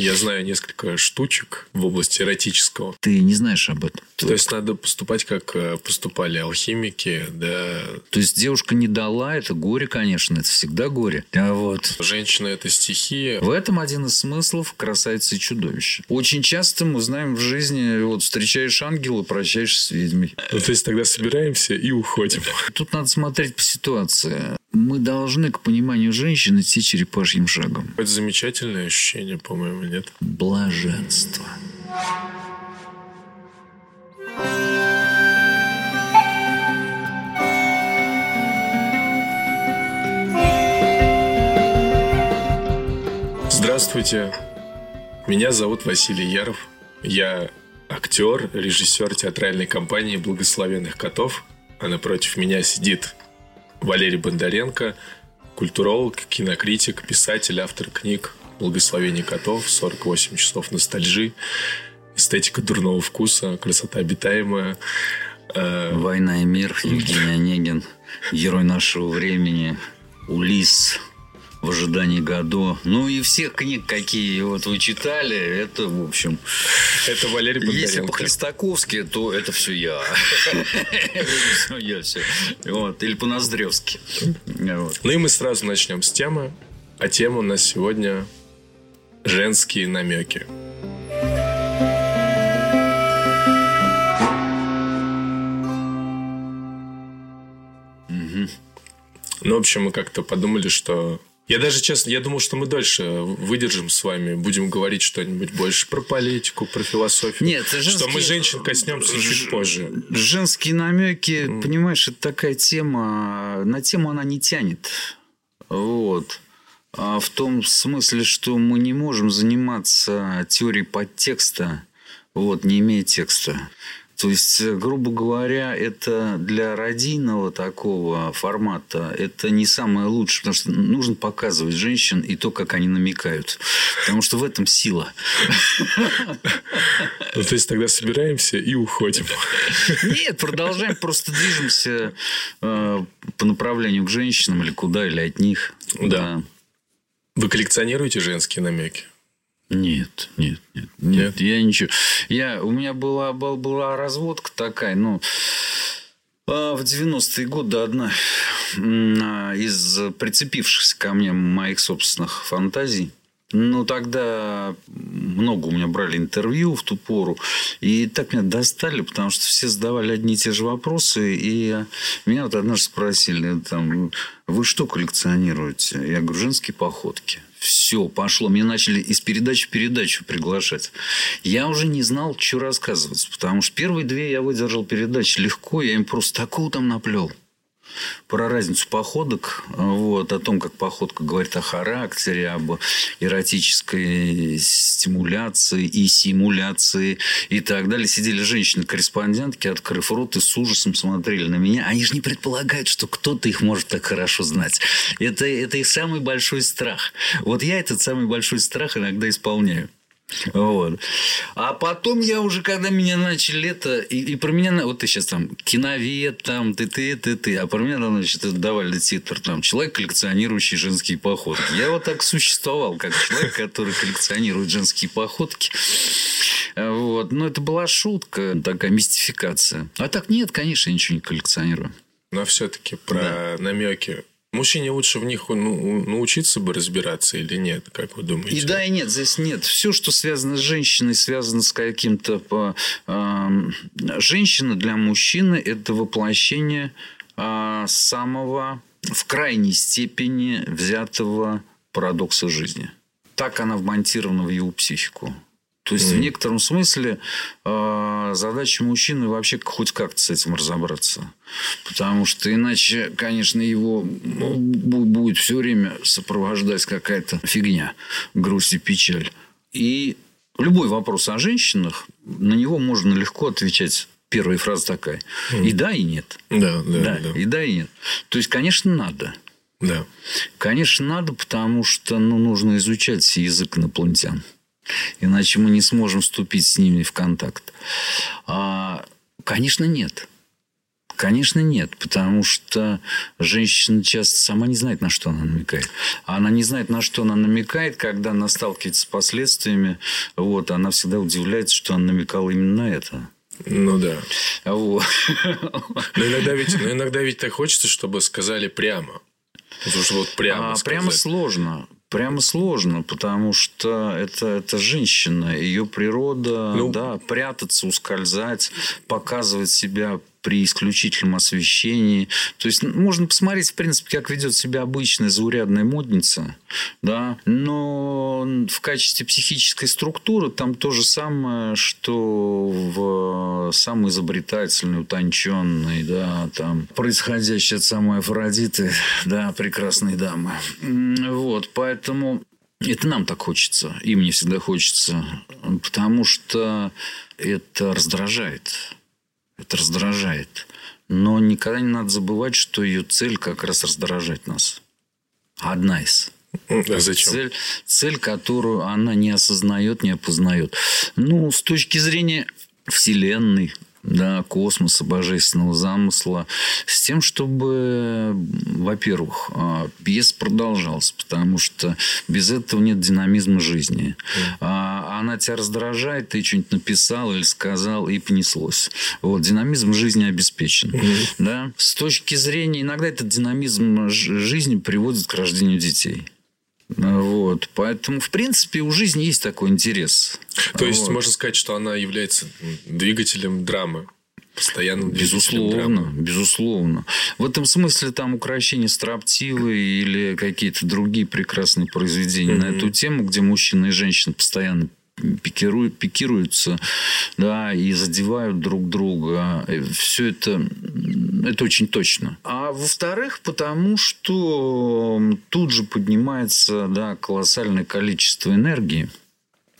Я знаю несколько штучек в области эротического. Ты не знаешь об этом. То есть надо поступать, как э, поступали алхимики, да. То есть девушка не дала, это горе, конечно, это всегда горе. А вот. Женщина – это стихия. В этом один из смыслов красавицы и чудовища. Очень часто мы знаем в жизни, вот встречаешь ангела, прощаешься с ведьмой. Ну, то есть тогда собираемся и уходим. Тут надо смотреть по ситуации. Мы должны к пониманию женщины идти черепашьим шагом. Это замечательное ощущение, по-моему, нет? Блаженство. Здравствуйте. Меня зовут Василий Яров. Я актер, режиссер театральной компании «Благословенных котов», а напротив меня сидит Валерий Бондаренко, культуролог, кинокритик, писатель, автор книг «Благословение котов», «48 часов ностальжи», «Эстетика дурного вкуса», «Красота обитаемая». Э, «Война и мир», Евгений Онегин, герой нашего времени, Улис, в ожидании году. Ну и всех книг, какие вот вы читали, это, в общем... Это Валерий Бондаренко. Если по-христаковски, то это все я. все я все. Или по-ноздревски. Ну и мы сразу начнем с темы. А тема у нас сегодня женские намеки. Ну, в общем, мы как-то подумали, что я даже, честно, я думал, что мы дольше выдержим с вами, будем говорить что-нибудь больше про политику, про философию. Нет, женские... что мы женщин коснемся Ж... чуть позже. Женские намеки, mm. понимаешь, это такая тема, на тему она не тянет. Вот. А в том смысле, что мы не можем заниматься теорией подтекста, вот, не имея текста. То есть, э, грубо говоря, это для родийного такого формата это не самое лучшее, потому что нужно показывать женщин и то, как они намекают. Потому что в этом сила. Ну, то есть, тогда собираемся и уходим. Нет, продолжаем, просто движемся э, по направлению к женщинам или куда, или от них. Да. Вы коллекционируете женские намеки? Нет, нет, нет, нет, я ничего. Я, у меня была, была, была разводка такая, ну, а, в 90-е годы одна а, из прицепившихся ко мне моих собственных фантазий. Ну, тогда много у меня брали интервью в ту пору. И так меня достали, потому что все задавали одни и те же вопросы. И меня вот однажды спросили, там, вы что коллекционируете? Я говорю, женские походки. Все, пошло. Мне начали из передачи в передачу приглашать. Я уже не знал, что рассказывать. Потому что первые две я выдержал передачи легко. Я им просто такого там наплел про разницу походок, вот, о том, как походка говорит о характере, об эротической стимуляции и симуляции и так далее. Сидели женщины-корреспондентки, открыв рот и с ужасом смотрели на меня. Они же не предполагают, что кто-то их может так хорошо знать. Это, это их самый большой страх. Вот я этот самый большой страх иногда исполняю. Вот. А потом я уже, когда меня начали это... И, и про меня... Вот ты сейчас там киновед, там, ты, ты, ты, ты. А про меня, значит, давали титр. Там, человек, коллекционирующий женские походки. Я вот так существовал, как человек, который коллекционирует женские походки. Вот. Но это была шутка, такая мистификация. А так нет, конечно, я ничего не коллекционирую. Но все-таки про да. намеки Мужчине лучше в них ну, научиться бы разбираться или нет, как вы думаете? И да, и нет, здесь нет. Все, что связано с женщиной, связано с каким-то... Э, женщина для мужчины – это воплощение э, самого в крайней степени взятого парадокса жизни. Так она вмонтирована в его психику. То есть, mm. в некотором смысле э, задача мужчины вообще хоть как-то с этим разобраться. Потому что иначе, конечно, его ну, будет все время сопровождать какая-то фигня, грусть и печаль. И любой вопрос о женщинах, на него можно легко отвечать Первая фраза такая. Mm. И да, и нет. Да, да, да, да. И да, и нет. То есть, конечно, надо. Да. Конечно, надо, потому что ну, нужно изучать язык инопланетян. Иначе мы не сможем вступить с ними в контакт. А, конечно, нет. Конечно, нет, потому что женщина часто сама не знает, на что она намекает. Она не знает, на что она намекает, когда она сталкивается с последствиями. Вот, она всегда удивляется, что она намекала именно на это. Ну да. Вот. Но иногда ведь, но иногда ведь так хочется, чтобы сказали прямо. Потому что вот прямо а, сказать. прямо сложно. Прямо сложно, потому что это, это женщина, ее природа, Ну. да, прятаться, ускользать, показывать себя при исключительном освещении. То есть ну, можно посмотреть, в принципе, как ведет себя обычная заурядная модница, да, но в качестве психической структуры там то же самое, что в самой изобретательной, утонченной, да, там происходящей от самой Афродиты, да, прекрасной дамы. Вот, поэтому это нам так хочется, и мне всегда хочется, потому что это раздражает. Это раздражает. Но никогда не надо забывать, что ее цель как раз раздражать нас. Одна из. А зачем? Цель, цель, которую она не осознает, не опознает. Ну, с точки зрения Вселенной, да, космоса, божественного замысла, с тем, чтобы, во-первых, а, пьеса продолжалась, потому что без этого нет динамизма жизни. А она тебя раздражает, ты что-нибудь написал или сказал, и понеслось. Вот, динамизм жизни обеспечен. Да? С точки зрения, иногда этот динамизм жизни приводит к рождению детей. Вот. Поэтому, в принципе, у жизни есть такой интерес. То есть, Вот. можно сказать, что она является двигателем драмы. Двигателем Безусловно, драмы. безусловно. В этом смысле там украшения строптивы или какие-то другие прекрасные произведения на эту тему, где мужчина и женщина постоянно пикируют, пикируются, да, и задевают друг друга. Все это, это очень точно. А во-вторых, потому что тут же поднимается да, колоссальное количество энергии.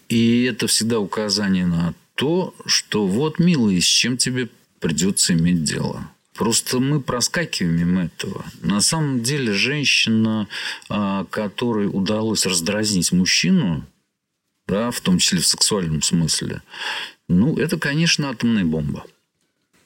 И это всегда указание на то, что вот, милый, с чем тебе придется иметь дело. Просто мы проскакиваем мимо этого. На самом деле женщина, а, которой удалось раздразнить мужчину, да, в том числе в сексуальном смысле, ну, это, конечно, атомная бомба.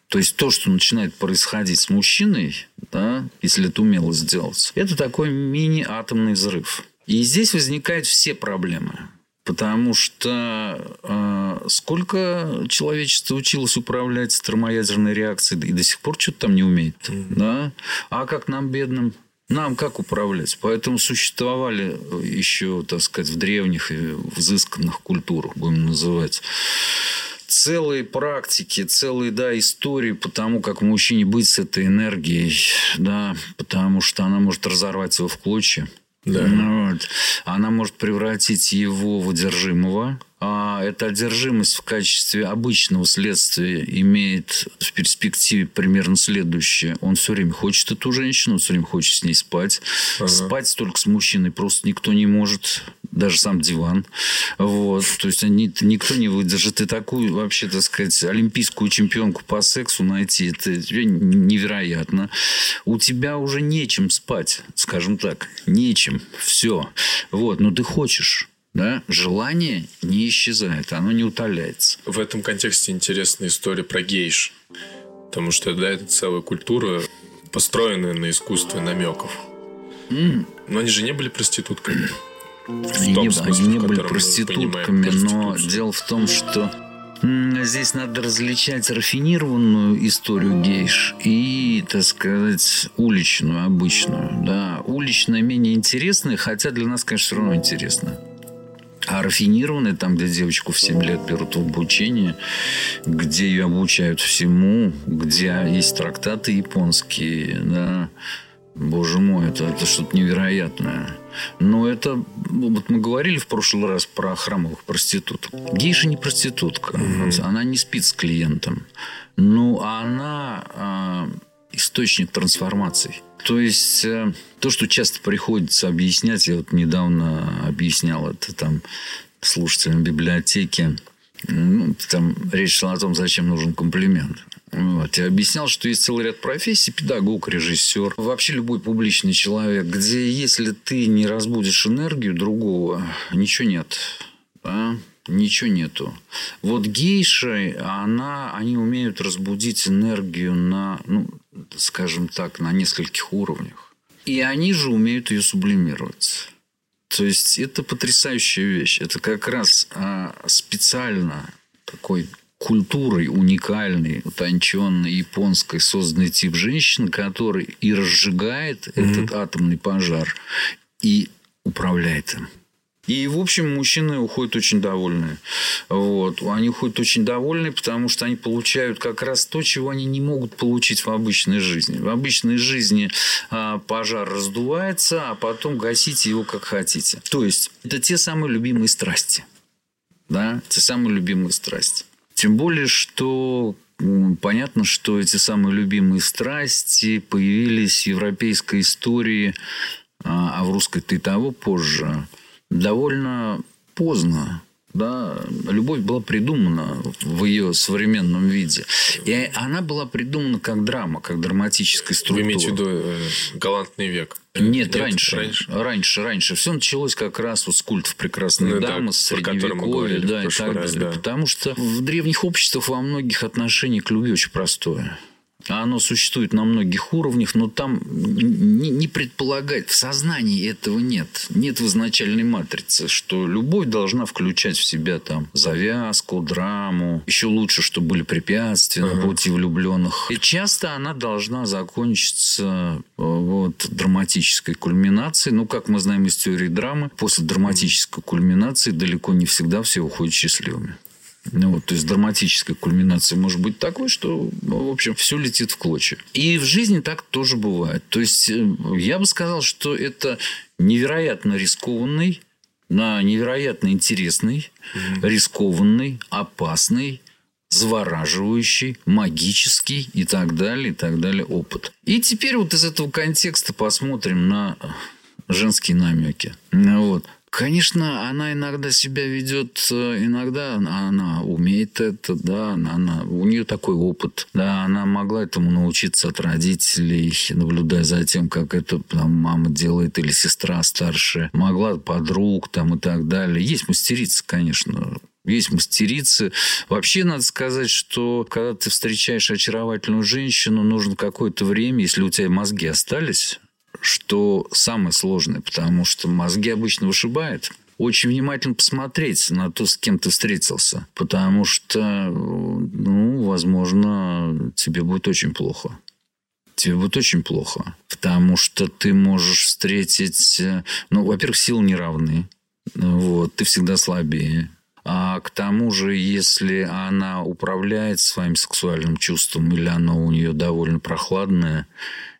То есть то, что начинает происходить с мужчиной, да, если это умело сделать, это такой мини-атомный взрыв. И здесь возникают все проблемы. Потому что э, сколько человечество училось управлять термоядерной реакцией и до сих пор что-то там не умеет. Да? А как нам, бедным? Нам как управлять? Поэтому существовали еще, так сказать, в древних и в изысканных культурах, будем называть, целые практики, целые, да, истории по тому, как мужчине быть с этой энергией, да, потому что она может разорвать его в клочья. Да. Вот. Она может превратить его в одержимого. А эта одержимость в качестве обычного следствия имеет в перспективе примерно следующее. Он все время хочет эту женщину, он все время хочет с ней спать. Ага. Спать только с мужчиной просто никто не может. Даже сам диван. Вот. То есть они, никто не выдержит. И такую, вообще, так сказать, олимпийскую чемпионку по сексу найти, это невероятно. У тебя уже нечем спать, скажем так. Нечем. Все. Вот. Но ты хочешь. Да? Желание не исчезает, оно не утоляется. В этом контексте интересная история про гейш. Потому что, да, это целая культура, построенная на искусстве намеков. Но они же не были проститутками. Они, не- смысле, они не были проститутками, но дело в том, что здесь надо различать рафинированную историю гейш и, так сказать, уличную, обычную. Да. Уличная менее интересная, хотя для нас, конечно, все равно интересно. А рафинированная, там, где девочку в 7 лет берут в обучение, где ее обучают всему, где есть трактаты японские, да, Боже мой, это, это что-то невероятное. Но это... Вот мы говорили в прошлый раз про храмовых проституток. Гейша не проститутка. Она не спит с клиентом. Она а, источник трансформаций. То есть э, то, что часто приходится объяснять, я вот недавно объяснял это там слушателям библиотеки, ну, там речь шла о том, зачем нужен комплимент. Вот. Я объяснял, что есть целый ряд профессий, педагог, режиссер, вообще любой публичный человек, где если ты не разбудишь энергию другого, ничего нет. Да? Ничего нету. Вот гейши, она, они умеют разбудить энергию на... Ну, скажем так, на нескольких уровнях. И они же умеют ее сублимировать. То есть это потрясающая вещь. Это как раз а, специально такой культурой уникальной, утонченной, японской, созданный тип женщин, который и разжигает mm-hmm. этот атомный пожар, и управляет им. И, в общем, мужчины уходят очень довольные. Вот. Они уходят очень довольные, потому что они получают как раз то, чего они не могут получить в обычной жизни. В обычной жизни а, пожар раздувается, а потом гасите его как хотите. То есть, это те самые любимые страсти. Да? Те самые любимые страсти. Тем более, что понятно, что эти самые любимые страсти появились в европейской истории, а, а в русской-то и того позже – довольно поздно. Да, любовь была придумана в ее современном виде. И она была придумана как драма, как драматическая структура. Вы имеете в виду э, галантный век? Нет, Нет раньше, раньше. Раньше, раньше. Все началось как раз вот с культов прекрасной ну, дамы, с средневековья, да, и так раз, далее. Да. Потому что в древних обществах во многих отношениях к любви очень простое. Оно существует на многих уровнях, но там не, не предполагать, в сознании этого нет. Нет в изначальной матрице, что любовь должна включать в себя там завязку, драму. Еще лучше, чтобы были препятствия uh-huh. на пути влюбленных. И часто она должна закончиться э, вот, драматической кульминацией. Ну, как мы знаем из теории драмы, после драматической кульминации далеко не всегда все уходят счастливыми. Ну, вот, то есть драматическая кульминация может быть такой, что, ну, в общем, все летит в клочья. И в жизни так тоже бывает. То есть э, я бы сказал, что это невероятно рискованный, на невероятно интересный, mm-hmm. рискованный, опасный, завораживающий, магический и так далее, и так далее опыт. И теперь вот из этого контекста посмотрим на женские намеки. Вот. Конечно, она иногда себя ведет, э, иногда она, умеет это, да, она, она, у нее такой опыт, да, она могла этому научиться от родителей, наблюдая за тем, как это там, мама делает или сестра старшая, могла подруг там и так далее. Есть мастерица, конечно, есть мастерицы. Вообще, надо сказать, что когда ты встречаешь очаровательную женщину, нужно какое-то время, если у тебя мозги остались, что самое сложное, потому что мозги обычно вышибают. Очень внимательно посмотреть на то, с кем ты встретился, потому что, ну, возможно, тебе будет очень плохо тебе будет очень плохо. Потому что ты можешь встретить... Ну, во-первых, силы неравны. Вот, ты всегда слабее. А к тому же, если она управляет своим сексуальным чувством или оно у нее довольно прохладное,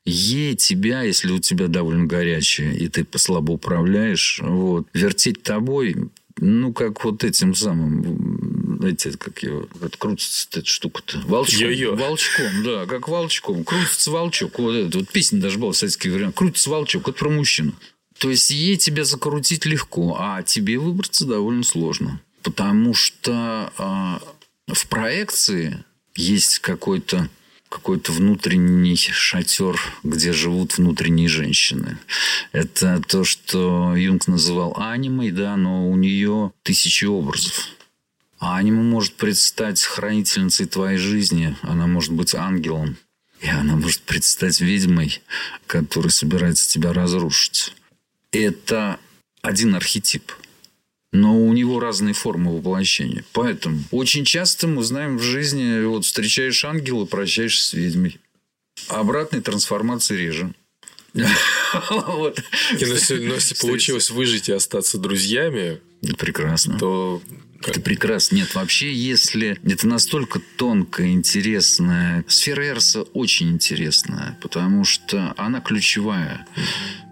ей тебя, если у тебя довольно горячее, и ты слабо управляешь, вот, вертеть тобой, ну, как вот этим самым, знаете, как его, как крутится эта штука-то? Волчком. Йо-йо. Волчком, да, как волчком. Крутится волчок. Вот это вот песня даже была в советский вариант. Крутится волчок. Это про мужчину. То есть, ей тебя закрутить легко, а тебе выбраться довольно сложно. Потому что э, в проекции есть какой-то какой-то внутренний шатер, где живут внутренние женщины. Это то, что Юнг называл анимой, да, но у нее тысячи образов. А анима может предстать хранительницей твоей жизни, она может быть ангелом, и она может предстать ведьмой, которая собирается тебя разрушить. Это один архетип – но у него разные формы воплощения. Поэтому очень часто мы знаем в жизни, вот встречаешь ангела, прощаешься с ведьмой. Обратной трансформации реже. вот. И, но, если, получилось выжить и остаться друзьями, прекрасно. То это прекрасно. Нет, вообще, если это настолько тонкая, интересная... Сфера Эрса очень интересная, потому что она ключевая.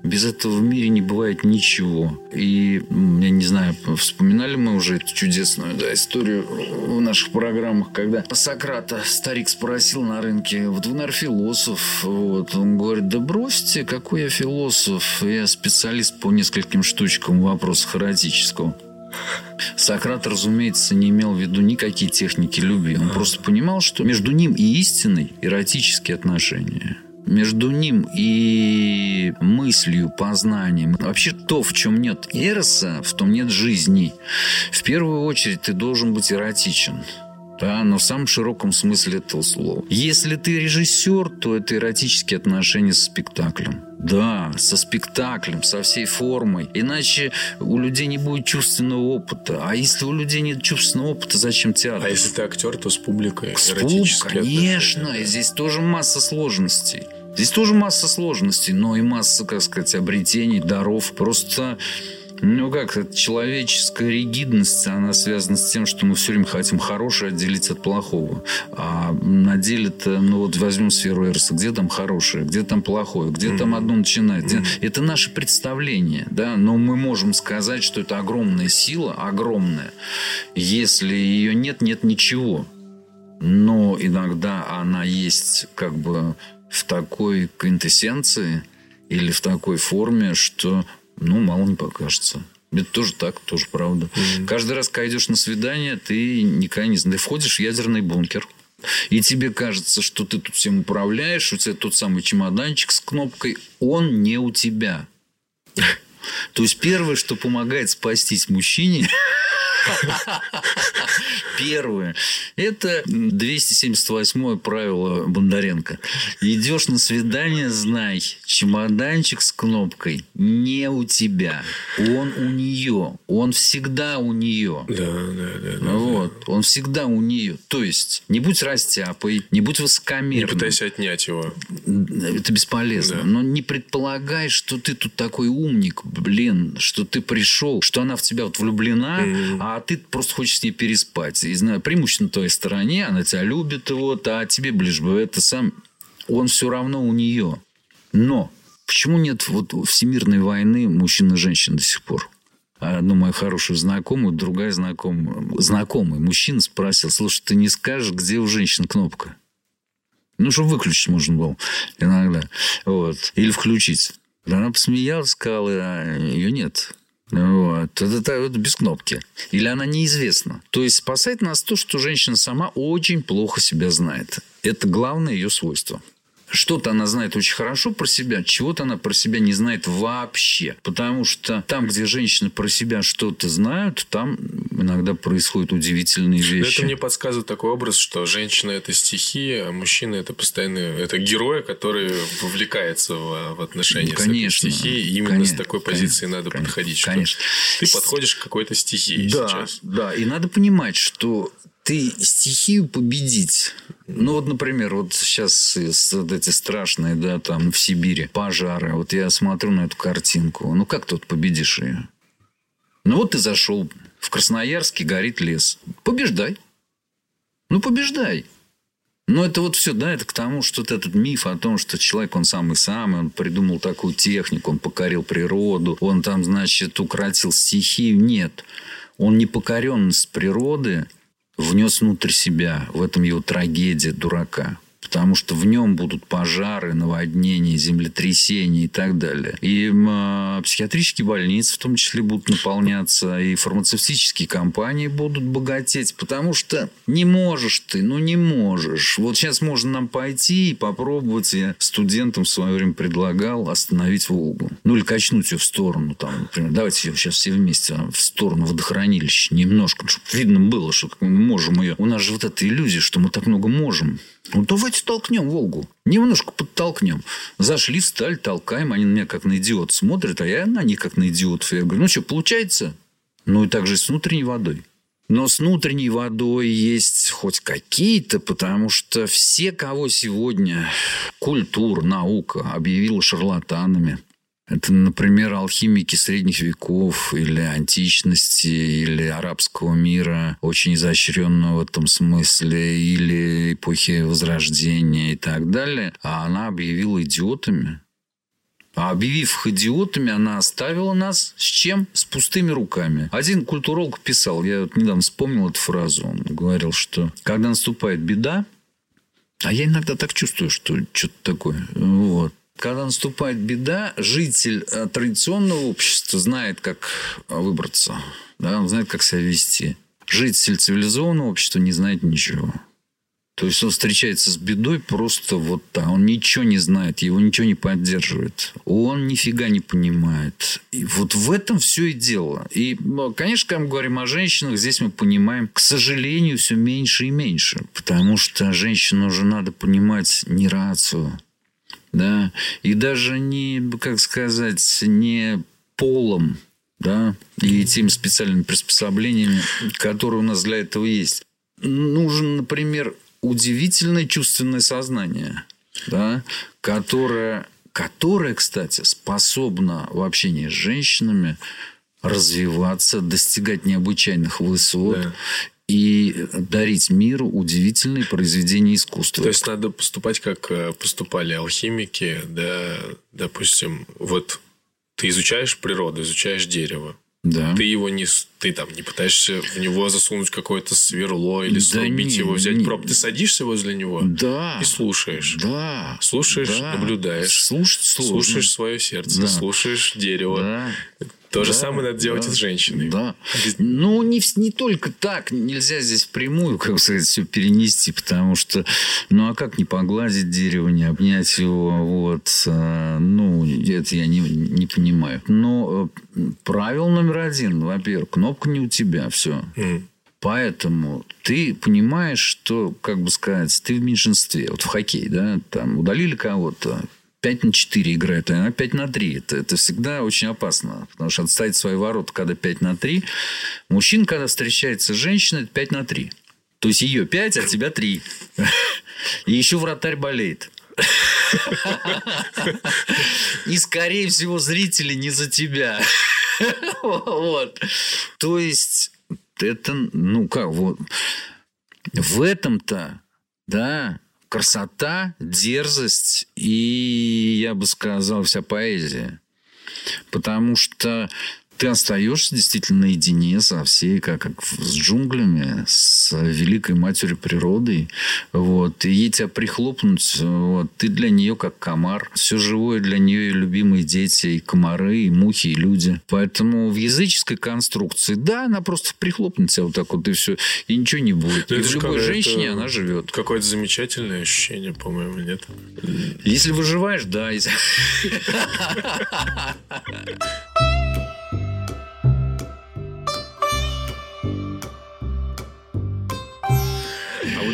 Без этого в мире не бывает ничего. И, я не знаю, вспоминали мы уже эту чудесную да, историю в наших программах, когда Сократа старик спросил на рынке, вот вы, наверное, философ. Вот. Он говорит, да бросьте, какой я философ. Я специалист по нескольким штучкам вопросов эротического. Сократ, разумеется, не имел в виду никакие техники любви. Он просто понимал, что между ним и истиной эротические отношения. Между ним и мыслью, познанием. Вообще то, в чем нет эроса, в том нет жизни. В первую очередь ты должен быть эротичен. Да, но в самом широком смысле этого слова. Если ты режиссер, то это эротические отношения со спектаклем. Да, со спектаклем, со всей формой. Иначе у людей не будет чувственного опыта. А если у людей нет чувственного опыта, зачем театр? А если ты актер, то с публикой. С публикой, конечно. И здесь тоже масса сложностей. Здесь тоже масса сложностей, но и масса, как сказать, обретений, даров. Просто ну как, человеческая ригидность, она связана с тем, что мы все время хотим хорошее отделить от плохого. А на деле-то, ну вот возьмем сферу Эрса, где там хорошее, где там плохое, где mm-hmm. там одно начинает. Mm-hmm. Это наше представление, да, но мы можем сказать, что это огромная сила, огромная. Если ее нет, нет ничего. Но иногда она есть как бы в такой квинтэссенции или в такой форме, что ну, мало не покажется. Это тоже так, тоже правда. Mm-hmm. Каждый раз, когда идешь на свидание, ты никогда не знаешь. Ты входишь в ядерный бункер. И тебе кажется, что ты тут всем управляешь, у тебя тот самый чемоданчик с кнопкой, он не у тебя. То есть первое, что помогает спастись мужчине, Первое. Это 278 правило Бондаренко. Идешь на свидание, знай, чемоданчик с кнопкой не у тебя. Он у нее. Он всегда у нее. Да, да, да. вот. Он всегда у нее. То есть, не будь растяпой, не будь высокомерным. Не пытайся отнять его. Это бесполезно. Да. Но не предполагай, что ты тут такой умник, блин, что ты пришел, что она в тебя вот влюблена, mm-hmm. а ты просто хочешь с ней переспать. И знаю, преимущественно твоей стороне, она тебя любит, вот, а тебе ближе бы это сам. Он все равно у нее. Но почему нет вот всемирной войны мужчин и женщин до сих пор? одну мою хорошую знакомую, другая знакомая, знакомый мужчина спросил, слушай, ты не скажешь, где у женщин кнопка? Ну, чтобы выключить можно было иногда. Вот. Или включить. Она посмеялась, сказала, а ее нет. Вот. Это, это, это без кнопки. Или она неизвестна. То есть спасает нас то, что женщина сама очень плохо себя знает. Это главное ее свойство. Что-то она знает очень хорошо про себя, чего-то она про себя не знает вообще. Потому что там, где женщины про себя что-то знают, там иногда происходят удивительные вещи. Это мне подсказывает такой образ, что женщина – это стихия, а мужчина – это постоянно это герой, который вовлекается в, в отношения конечно, с этой стихией. Именно конечно, с такой позиции конечно, надо конечно, подходить. Конечно. Ты подходишь к какой-то стихии да, сейчас. Да, и надо понимать, что ты стихию победить. Ну, вот, например, вот сейчас вот эти страшные, да, там в Сибири пожары. Вот я смотрю на эту картинку. Ну, как тут победишь ее? Ну, вот ты зашел в Красноярске, горит лес. Побеждай. Ну, побеждай. Но это вот все, да, это к тому, что вот этот миф о том, что человек, он самый-самый, он придумал такую технику, он покорил природу, он там, значит, укротил стихию. Нет. Он не покоренность природы, внес внутрь себя. В этом его трагедия дурака потому что в нем будут пожары, наводнения, землетрясения и так далее. И э, психиатрические больницы в том числе будут наполняться, и фармацевтические компании будут богатеть, потому что не можешь ты, ну не можешь. Вот сейчас можно нам пойти и попробовать, я студентам в свое время предлагал остановить Волгу. Ну или качнуть ее в сторону, там, например, давайте ее сейчас все вместе в сторону водохранилища немножко, чтобы видно было, что мы можем ее. У нас же вот эта иллюзия, что мы так много можем. Ну, давайте толкнем Волгу. Немножко подтолкнем. Зашли, стали, толкаем. Они на меня как на идиот смотрят, а я на них как на идиотов. Я говорю, ну что, получается? Ну, и так же с внутренней водой. Но с внутренней водой есть хоть какие-то, потому что все, кого сегодня культура, наука объявила шарлатанами, это, например, алхимики средних веков или античности, или арабского мира, очень изощренного в этом смысле, или эпохи Возрождения и так далее. А она объявила идиотами. А объявив их идиотами, она оставила нас с чем? С пустыми руками. Один культуролог писал, я вот недавно вспомнил эту фразу, он говорил, что когда наступает беда, а я иногда так чувствую, что что-то такое. Вот когда наступает беда, житель э, традиционного общества знает, как выбраться, да, он знает, как себя вести. Житель цивилизованного общества не знает ничего. То есть он встречается с бедой просто вот так. Он ничего не знает, его ничего не поддерживает. Он нифига не понимает. И вот в этом все и дело. И, конечно, когда мы говорим о женщинах, здесь мы понимаем, к сожалению, все меньше и меньше. Потому что женщину уже надо понимать не рацию. Да? И даже не, как сказать, не полом, да, и теми специальными приспособлениями, которые у нас для этого есть. Нужен, например, удивительное чувственное сознание, да, которое, которое, кстати, способно в общении с женщинами развиваться, достигать необычайных высот да. И дарить миру удивительные произведения искусства. То есть надо поступать, как э, поступали алхимики, да, допустим, вот ты изучаешь природу, изучаешь дерево, да. Ты его не, ты там не пытаешься в него засунуть какое-то сверло или срубить его, взять не, проб. Ты садишься возле него да, и слушаешь. Да. Слушаешь, да. наблюдаешь. Слушать Слушаешь свое сердце, да. слушаешь дерево. Да. То да, же самое надо делать да, и с женщиной. Да. Ну, не, не только так. Нельзя здесь впрямую, как сказать, все перенести, потому что, ну, а как не погладить дерево, не обнять его, вот. А, ну, это я не, не понимаю. Но э, правило номер один, во-первых, кнопка не у тебя, все. Mm. Поэтому ты понимаешь, что, как бы сказать, ты в меньшинстве. Вот в хоккей, да, там удалили кого-то, 5 на 4 играет, а она 5 на 3. Это, это всегда очень опасно. Потому что отставить свои ворота, когда 5 на 3. Мужчина, когда встречается с женщиной, это 5 на 3. То есть ее 5, а тебя 3. И еще вратарь болеет. И, скорее всего, зрители не за тебя. Вот. То есть, это, ну как, вот. В этом-то, да, красота, дерзость и, я бы сказал, вся поэзия. Потому что ты остаешься действительно наедине со всей, как, как с джунглями, с великой матерью природой. Вот. И ей тебя прихлопнуть, вот, ты для нее как комар. Все живое для нее и любимые дети, и комары, и мухи, и люди. Поэтому в языческой конструкции, да, она просто прихлопнет тебя вот так вот, и все. И ничего не будет. Но и в любой женщине она живет. Какое-то замечательное ощущение, по-моему, нет? Если выживаешь, да.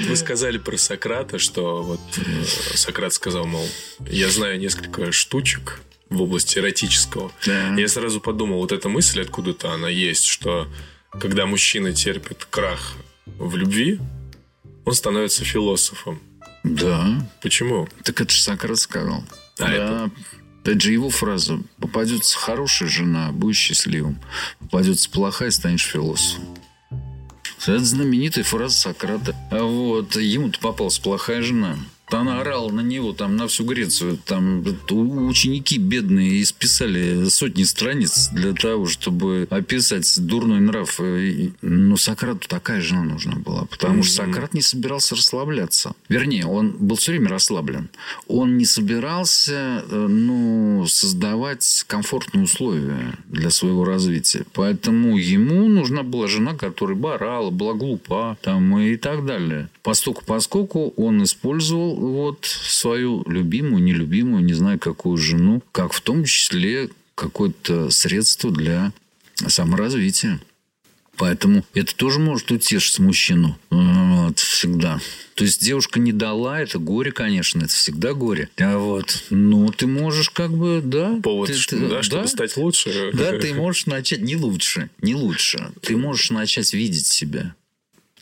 вы сказали про Сократа, что вот э, Сократ сказал, мол, я знаю несколько штучек в области эротического. Да. Я сразу подумал, вот эта мысль откуда-то она есть, что когда мужчина терпит крах в любви, он становится философом. Да. Почему? Так это же Сократ сказал. А да. это? Это же его фраза. Попадется хорошая жена, будешь счастливым. Попадется плохая, станешь философом. Это знаменитая фраза Сократа. А вот ему-то попалась плохая жена. Она орала на него там на всю Грецию. Там ученики бедные исписали сотни страниц для того, чтобы описать дурной нрав. Но Сократу такая жена нужна была. Потому mm-hmm. что Сократ не собирался расслабляться. Вернее, он был все время расслаблен. Он не собирался э, ну, создавать комфортные условия для своего развития. Поэтому ему нужна была жена, которая бы орала, была глупа там, и так далее. Поскольку, поскольку он использовал вот свою любимую, нелюбимую, не знаю какую жену, как в том числе какое-то средство для саморазвития. Поэтому это тоже может утешить мужчину вот, всегда. То есть девушка не дала, это горе, конечно, это всегда горе. А вот, ну, ты можешь как бы, да. Повод, ты, что, ты, да, чтобы стать лучше. Да, ты можешь начать не лучше, не лучше. Ты можешь начать видеть себя.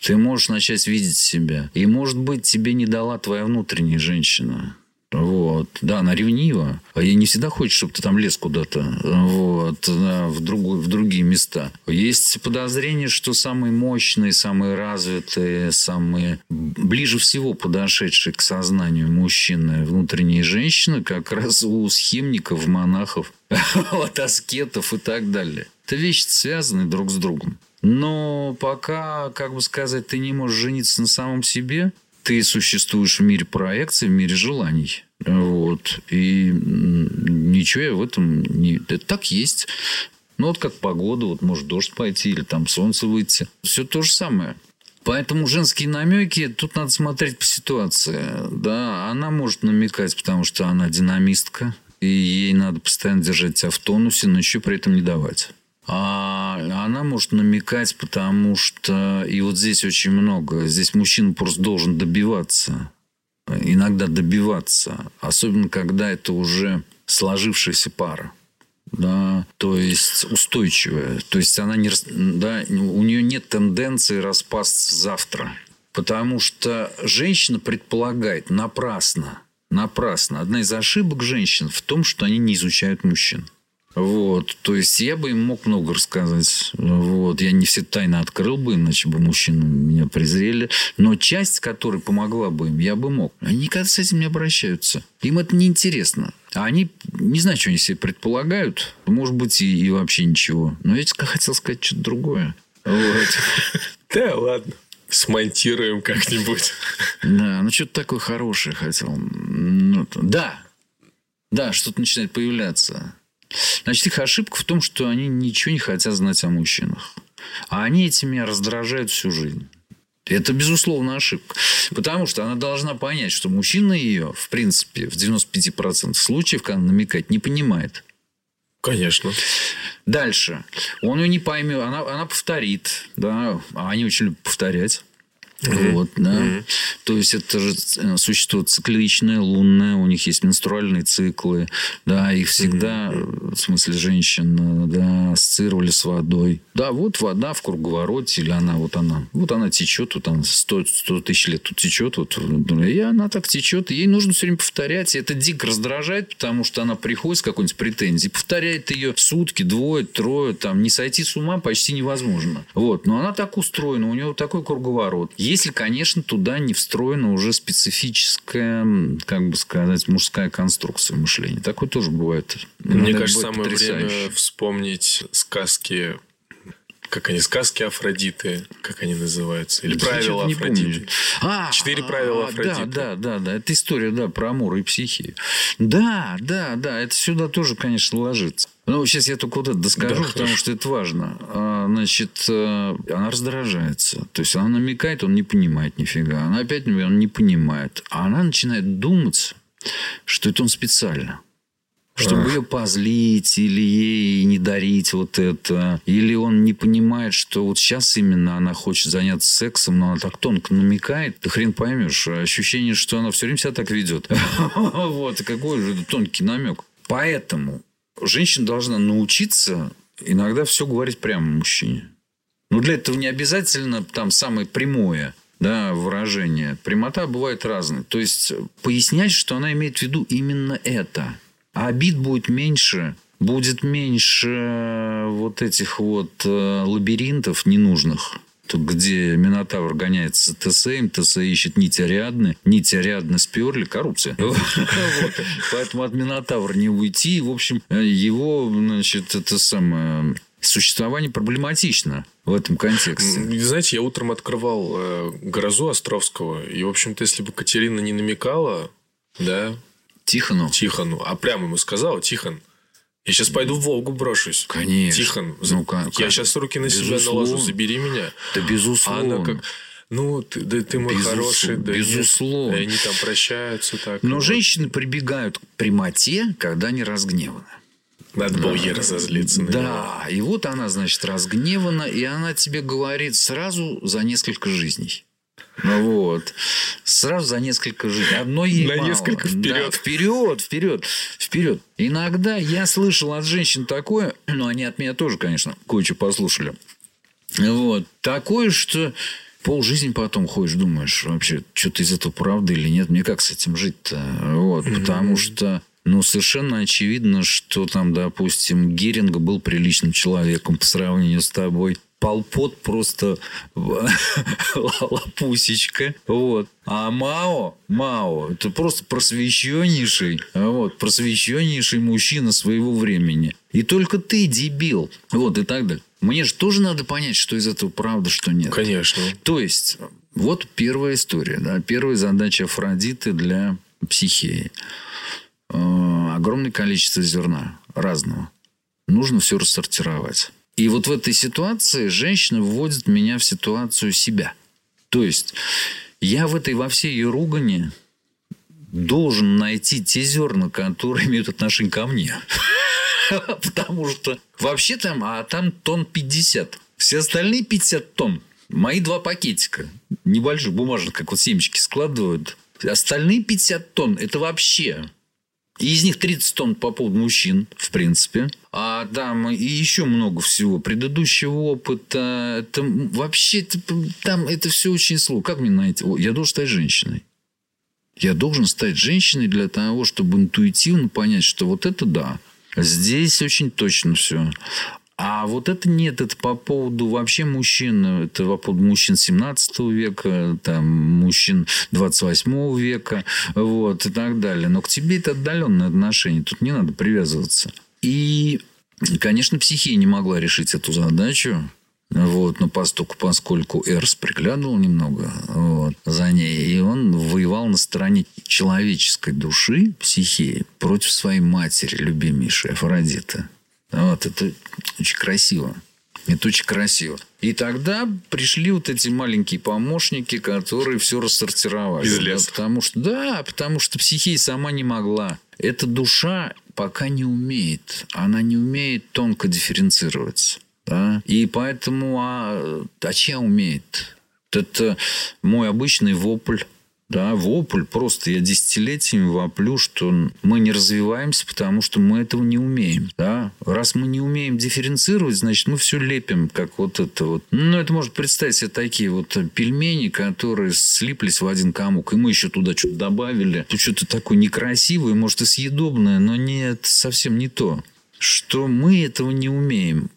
Ты можешь начать видеть себя. И, может быть, тебе не дала твоя внутренняя женщина. Вот. Да, она ревнива. А ей не всегда хочет, чтобы ты там лез куда-то вот, в, другую, в другие места. Есть подозрение, что самые мощные, самые развитые, самые ближе всего подошедшие к сознанию мужчины внутренние женщины как раз у схемников, монахов, аскетов и так далее. Это вещи связаны друг с другом. Но пока, как бы сказать, ты не можешь жениться на самом себе, ты существуешь в мире проекций, в мире желаний. Вот. И ничего я в этом не... Это так есть. Ну, вот как погода, вот может дождь пойти или там солнце выйти. Все то же самое. Поэтому женские намеки, тут надо смотреть по ситуации. Да, она может намекать, потому что она динамистка, и ей надо постоянно держать себя в тонусе, но еще при этом не давать. А она может намекать, потому что... И вот здесь очень много. Здесь мужчина просто должен добиваться. Иногда добиваться. Особенно, когда это уже сложившаяся пара. Да, то есть устойчивая. То есть она не, да, у нее нет тенденции распасться завтра. Потому что женщина предполагает напрасно, напрасно. Одна из ошибок женщин в том, что они не изучают мужчин. Вот, то есть я бы им мог много рассказать. Вот, я не все тайны открыл бы, иначе бы мужчины меня презрели. Но часть, которая помогла бы им, я бы мог. Они никогда с этим не обращаются. Им это неинтересно. А они, не знаю, что они себе предполагают. Может быть, и, и вообще ничего. Но я хотел сказать что-то другое. Вот. Да, ладно. Смонтируем как-нибудь. Да, ну что-то такое хорошее хотел. Ну, да, да, что-то начинает появляться. Значит, их ошибка в том, что они ничего не хотят знать о мужчинах. А они этим меня раздражают всю жизнь. Это, безусловно, ошибка. Потому что она должна понять, что мужчина ее, в принципе, в 95% случаев, когда она намекает, не понимает. Конечно. Дальше. Он ее не поймет, она, она повторит. Да, а они очень любят повторять. Mm-hmm. Вот, да. Mm-hmm. То есть это же э, существует цикличное, лунное, у них есть менструальные циклы, да, их всегда, mm-hmm. в смысле женщин, да, ассоциировали с водой. Да, вот вода в круговороте, или она вот она, вот она течет, вот она 100, 100 тысяч лет тут течет, вот, и она так течет, ей нужно все время повторять, и это дико раздражает, потому что она приходит с какой-нибудь претензией, повторяет ее сутки, двое, трое, там, не сойти с ума почти невозможно. Вот, но она так устроена, у нее такой круговорот. Если, конечно, туда не встроена уже специфическая, как бы сказать, мужская конструкция мышления. Такое тоже бывает. Мне кажется, самое время вспомнить сказки как они, сказки Афродиты, как они называются, или правила Афродиты. А, Четыре правила Афродиты. Да, да, да, да, это история, да, про амур и психию. Да, да, да, это сюда тоже, конечно, ложится. Ну, сейчас я только вот это доскажу, да, потому хорошо. что это важно. А, значит, э, она раздражается. То есть, она намекает, он не понимает нифига. Она опять он не понимает. А она начинает думать, что это он специально чтобы ее позлить или ей не дарить вот это. Или он не понимает, что вот сейчас именно она хочет заняться сексом, но она так тонко намекает. Ты хрен поймешь. Ощущение, что она все время себя так ведет. Вот. Какой же тонкий намек. Поэтому женщина должна научиться иногда все говорить прямо мужчине. Но для этого не обязательно там самое прямое да, выражение. Прямота бывает разная. То есть, пояснять, что она имеет в виду именно это. А обид будет меньше, будет меньше э, вот этих вот э, лабиринтов ненужных где Минотавр гоняется за ТСМ, ТС ищет нити Ариадны, нити Ариадны сперли, коррупция. Поэтому от Минотавра не уйти. В общем, его, значит, это самое существование проблематично в этом контексте. Знаете, я утром открывал э, «Грозу» Островского, и, в общем-то, если бы Катерина не намекала, да... Тихону? Тихону. А прямо ему сказал, Тихон, я сейчас пойду в Волгу брошусь. Конечно. Тихон, ну, как, я сейчас руки на безусловно. себя наложу, забери меня. Да безусловно. А она как... Ну, ты, да ты мой Безусловно. хороший. Да безусловно. Нет, и они там прощаются так. Но вот. женщины прибегают к прямоте, когда они разгневаны. Надо было ей разозлиться. На да, него. и вот она, значит, разгневана, и она тебе говорит сразу за несколько жизней. Ну вот. Сразу за несколько жизней. Одно ей На мало. несколько вперед. Да, вперед, вперед, вперед. Иногда я слышал от женщин такое, ну, они от меня тоже, конечно, кое-что послушали. Вот. Такое, что пол жизни потом ходишь, думаешь, вообще, что-то из этого правда или нет, мне как с этим жить-то? Вот, mm-hmm. потому что ну, совершенно очевидно, что там, допустим, Геринг был приличным человеком по сравнению с тобой. Полпот просто лапусечка. Вот. А Мао, Мао, это просто просвещеннейший, вот, просвещеннейший мужчина своего времени. И только ты дебил. Вот, и так далее. Мне же тоже надо понять, что из этого правда, что нет. Конечно. То есть, вот первая история. Да? Первая задача Афродиты для психеи. Э, огромное количество зерна разного. Нужно все рассортировать. И вот в этой ситуации женщина вводит меня в ситуацию себя. То есть, я в этой во всей ее ругани должен найти те зерна, которые имеют отношение ко мне. Потому что вообще там, а там тонн 50. Все остальные 50 тонн. Мои два пакетика. Небольших бумажных, как вот семечки складывают. Остальные 50 тонн – это вообще из них 30 тонн по поводу мужчин, в принципе. А там и еще много всего. Предыдущего опыта. Это вообще там это все очень сложно. Как мне найти? Я должен стать женщиной. Я должен стать женщиной для того, чтобы интуитивно понять, что вот это да. Здесь очень точно все. А вот это нет, это по поводу вообще мужчин, это по поводу мужчин 17 века, там, мужчин 28 века, вот, и так далее. Но к тебе это отдаленное отношение, тут не надо привязываться. И, конечно, психия не могла решить эту задачу, вот, но поскольку, поскольку Эрс приглядывал немного вот, за ней, и он воевал на стороне человеческой души, психии, против своей матери, любимейшей Афродиты. Вот, это очень красиво. Это очень красиво. И тогда пришли вот эти маленькие помощники, которые все рассортировали. Из леса. Да, потому что, да, потому что психия сама не могла. Эта душа пока не умеет. Она не умеет тонко дифференцироваться. Да? И поэтому, а, а чья умеет? Это мой обычный вопль да, вопль просто. Я десятилетиями воплю, что мы не развиваемся, потому что мы этого не умеем. Да? Раз мы не умеем дифференцировать, значит, мы все лепим, как вот это вот. Ну, это может представить себе такие вот пельмени, которые слиплись в один комок, и мы еще туда что-то добавили. Что-то такое некрасивое, может, и съедобное, но нет, совсем не то. Что мы этого не умеем.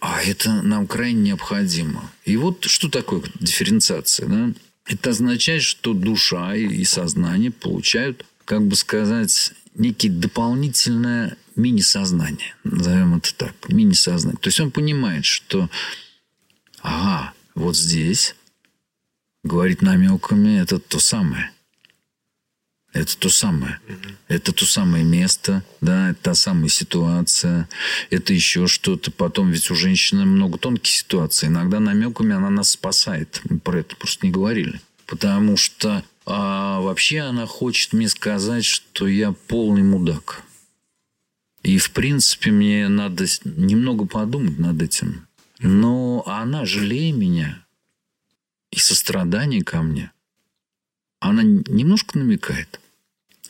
А это нам крайне необходимо. И вот что такое дифференциация, да? Это означает, что душа и сознание получают, как бы сказать, некие дополнительное мини-сознание. Назовем это так. Мини-сознание. То есть он понимает, что ага, вот здесь говорить намеками это то самое. Это то самое. Это то самое место, да, это та самая ситуация, это еще что-то. Потом ведь у женщины много тонких ситуаций. Иногда намеками она нас спасает. Мы про это просто не говорили. Потому что а вообще она хочет мне сказать, что я полный мудак. И, в принципе, мне надо немного подумать над этим. Но она, жалея меня и сострадание ко мне, она немножко намекает –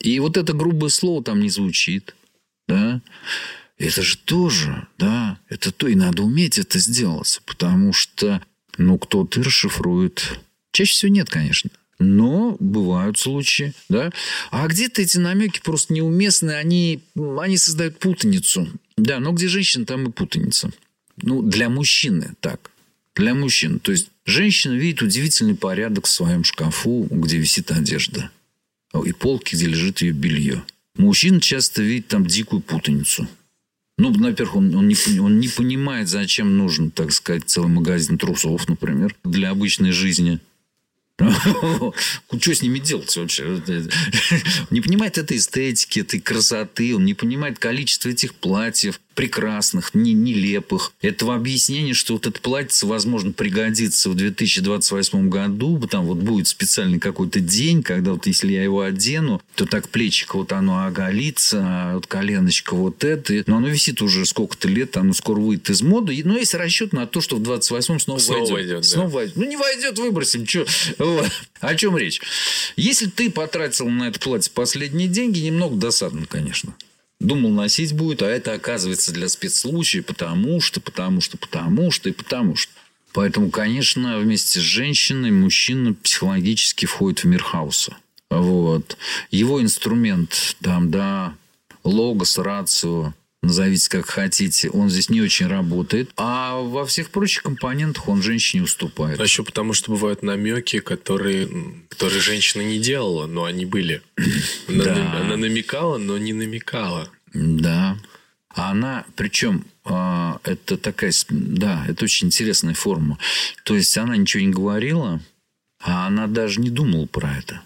и вот это грубое слово там не звучит. Да? Это же тоже, да, это то, и надо уметь это сделать, потому что, ну, кто-то расшифрует. Чаще всего нет, конечно. Но бывают случаи, да. А где-то эти намеки просто неуместны, они, они создают путаницу. Да, но где женщина, там и путаница. Ну, для мужчины так. Для мужчин. То есть, женщина видит удивительный порядок в своем шкафу, где висит одежда и полки, где лежит ее белье. Мужчина часто видит там дикую путаницу. Ну, во-первых, он, он, не, он не понимает, зачем нужен, так сказать, целый магазин трусов, например, для обычной жизни. Что с ними делать вообще? Не понимает этой эстетики, этой красоты, он не понимает количество этих платьев, прекрасных, не, нелепых. Этого объяснения, что вот это платье, возможно, пригодится в 2028 году, там вот будет специальный какой-то день, когда вот если я его одену, то так плечико вот оно оголится, а вот коленочка вот это. Но оно висит уже сколько-то лет, оно скоро выйдет из моды. Но есть расчет на то, что в 28-м снова, снова войдет. войдет снова да. войдет. Ну, не войдет, выбросим. Чё? О чем речь? Если ты потратил на это платье последние деньги, немного досадно, конечно. Думал, носить будет, а это оказывается для спецслучая, потому что, потому что, потому что и потому что. Поэтому, конечно, вместе с женщиной мужчина психологически входит в мир хаоса. Вот. Его инструмент, там, да, логос, рацио, назовите как хотите, он здесь не очень работает. А во всех прочих компонентах он женщине уступает. А еще потому, что бывают намеки, которые, которые женщина не делала, но они были. Она, да. она намекала, но не намекала. Да. А она, причем, а, это такая, да, это очень интересная форма. То есть она ничего не говорила, а она даже не думала про это.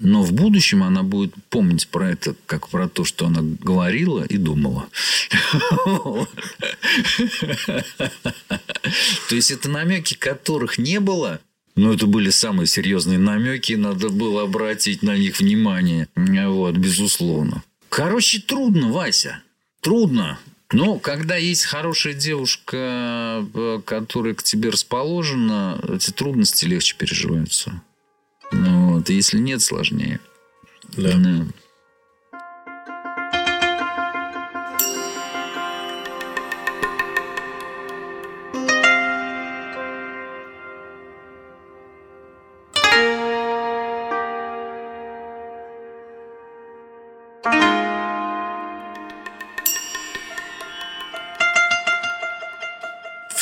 Но в будущем она будет помнить про это, как про то, что она говорила и думала. То есть это намеки, которых не было, Но это были самые серьезные намеки, надо было обратить на них внимание. Вот, безусловно. Короче, трудно, Вася. Трудно. Но когда есть хорошая девушка, э, которая к тебе расположена, эти трудности легче переживаются. Ну, вот. Если нет, сложнее. Да. да.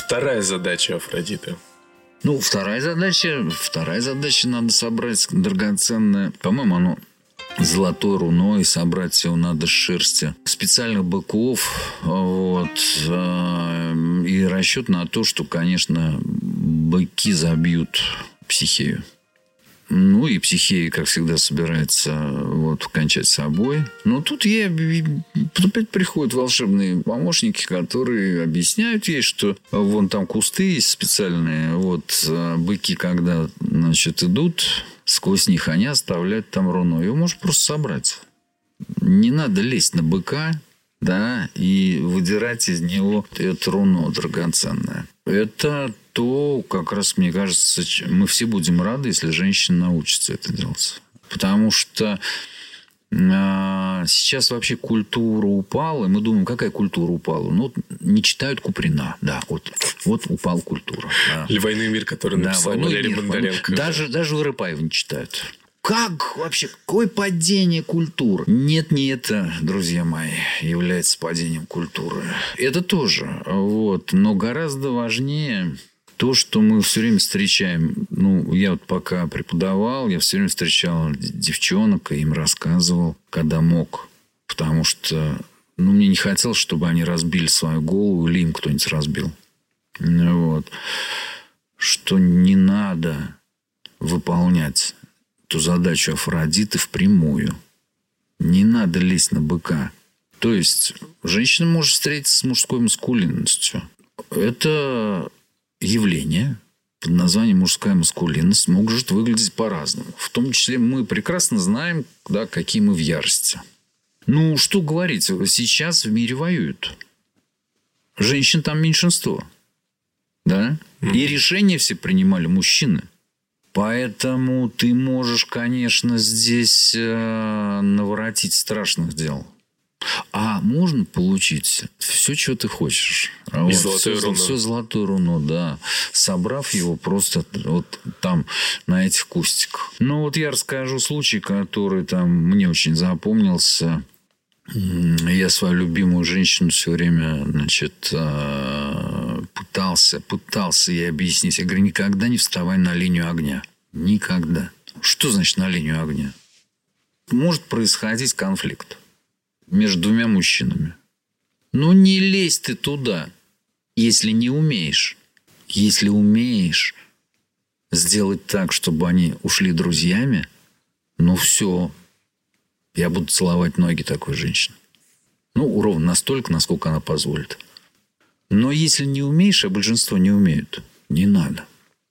Вторая задача Афродиты. Ну, вторая задача, вторая задача надо собрать драгоценное, по-моему, оно золотой руной, собрать его надо с шерсти специальных быков, вот, а, и расчет на то, что, конечно, быки забьют психею. Ну, и психея, как всегда, собирается вот, кончать собой. Но тут ей опять приходят волшебные помощники, которые объясняют ей, что вон там кусты есть специальные. Вот а быки, когда значит, идут, сквозь них они оставляют там руну. Его можешь просто собрать. Не надо лезть на быка, да, и выдирать из него эту руну драгоценное. Это то, как раз, мне кажется, мы все будем рады, если женщина научится это делать. Потому что а, сейчас вообще культура упала, и мы думаем, какая культура упала? Ну, не читают Куприна, да, вот, вот упал культура. Да. Или «Войну мир», который да, написал Валерий мир, Бондаренко. Даже, даже Урыпаева не читают. Как вообще, какое падение культуры? Нет, не это, друзья мои, является падением культуры. Это тоже, вот, но гораздо важнее то, что мы все время встречаем, ну, я вот пока преподавал, я все время встречал девчонок и им рассказывал, когда мог, потому что, ну, мне не хотелось, чтобы они разбили свою голову или им кто-нибудь разбил. Вот. Что не надо выполнять эту задачу Афродиты впрямую. Не надо лезть на быка. То есть, женщина может встретиться с мужской маскулинностью. Это явление под названием мужская маскулинность может выглядеть по-разному. В том числе мы прекрасно знаем, да, какие мы в ярости. Ну, что говорить, сейчас в мире воюют. Женщин там меньшинство. Да? И решения все принимали мужчины – Поэтому ты можешь, конечно, здесь э, наворотить страшных дел. А можно получить все, что ты хочешь. И вот, золотую все, руну. Все золотую руну, да. Собрав его просто вот там, на этих кустиках. Ну, вот я расскажу случай, который там мне очень запомнился. Я свою любимую женщину все время, значит, э, пытался, пытался ей объяснить. Я говорю, никогда не вставай на линию огня. Никогда. Что значит на линию огня? Может происходить конфликт между двумя мужчинами. Ну, не лезь ты туда, если не умеешь. Если умеешь сделать так, чтобы они ушли друзьями, ну все, я буду целовать ноги такой женщины. Ну, ровно настолько, насколько она позволит. Но если не умеешь, а большинство не умеют, не надо.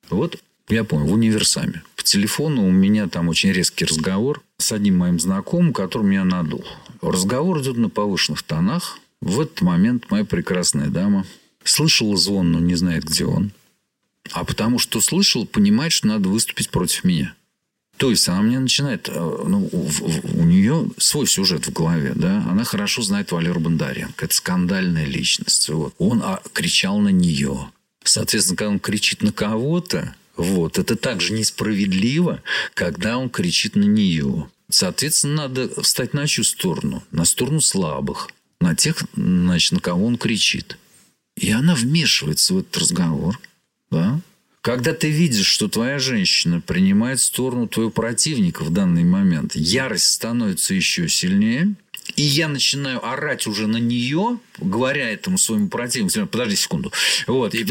Вот я понял, в универсаме. По телефону у меня там очень резкий разговор с одним моим знакомым, который меня надул. Разговор идет на повышенных тонах. В этот момент моя прекрасная дама слышала звон, но не знает, где он. А потому что слышал, понимает, что надо выступить против меня. То есть она мне начинает, э, ну, у нее свой сюжет в голове, да, она хорошо знает Валеру Бондаренко, это скандальная личность, вот. Он а, кричал на нее. Соответственно, когда он кричит на кого-то, вот, это также несправедливо, когда он кричит на нее. Соответственно, надо встать на чью сторону? На сторону слабых, на тех, значит, на кого он кричит. И она вмешивается в этот разговор, да, когда ты видишь, что твоя женщина принимает сторону твоего противника в данный момент, ярость становится еще сильнее, и я начинаю орать уже на нее, говоря этому своему противнику, подожди секунду, вот, и,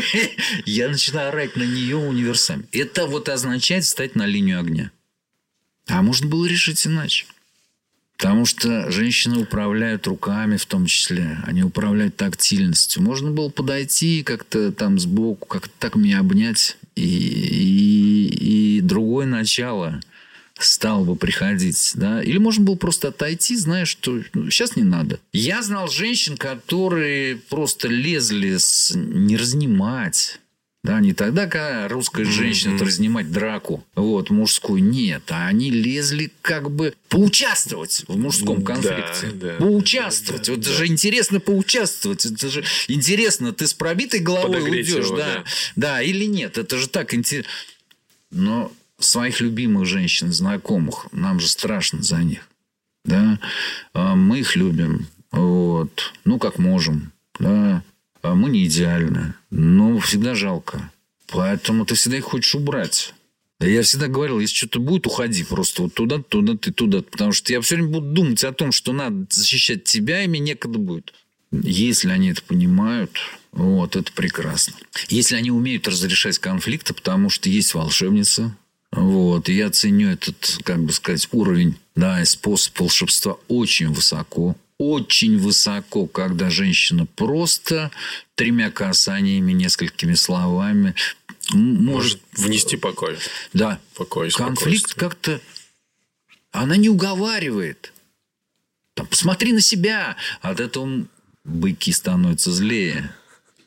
я начинаю орать на нее универсами. Это вот означает стать на линию огня. А можно было решить иначе. Потому что женщины управляют руками в том числе. Они управляют тактильностью. Можно было подойти как-то там сбоку, как-то так меня обнять и, начала стал бы приходить, да, или можно было просто отойти, зная, что ну, сейчас не надо. Я знал женщин, которые просто лезли с не разнимать, да, не тогда, когда русская женщина mm-hmm. разнимать драку, вот, мужскую, нет, а они лезли как бы поучаствовать в мужском конфликте. Да, да, поучаствовать. Да, вот да. это же интересно поучаствовать. Это же интересно, ты с пробитой головой Подогреть уйдешь, его, да, да, да, или нет. Это же так интересно. Но своих любимых женщин, знакомых, нам же страшно за них. Да? А мы их любим. Вот. Ну, как можем. Да? А мы не идеальны. Но всегда жалко. Поэтому ты всегда их хочешь убрать. Я всегда говорил, если что-то будет, уходи просто вот туда, туда, ты туда. Потому что я все время буду думать о том, что надо защищать тебя, и мне некогда будет. Если они это понимают, вот, это прекрасно. Если они умеют разрешать конфликты, потому что есть волшебница, вот. И я ценю этот, как бы сказать, уровень, да, и способ волшебства очень высоко. Очень высоко, когда женщина просто тремя касаниями, несколькими словами может, может внести покой. Да. Покой, Конфликт как-то... Она не уговаривает. Там, посмотри на себя. От этого быки становятся злее.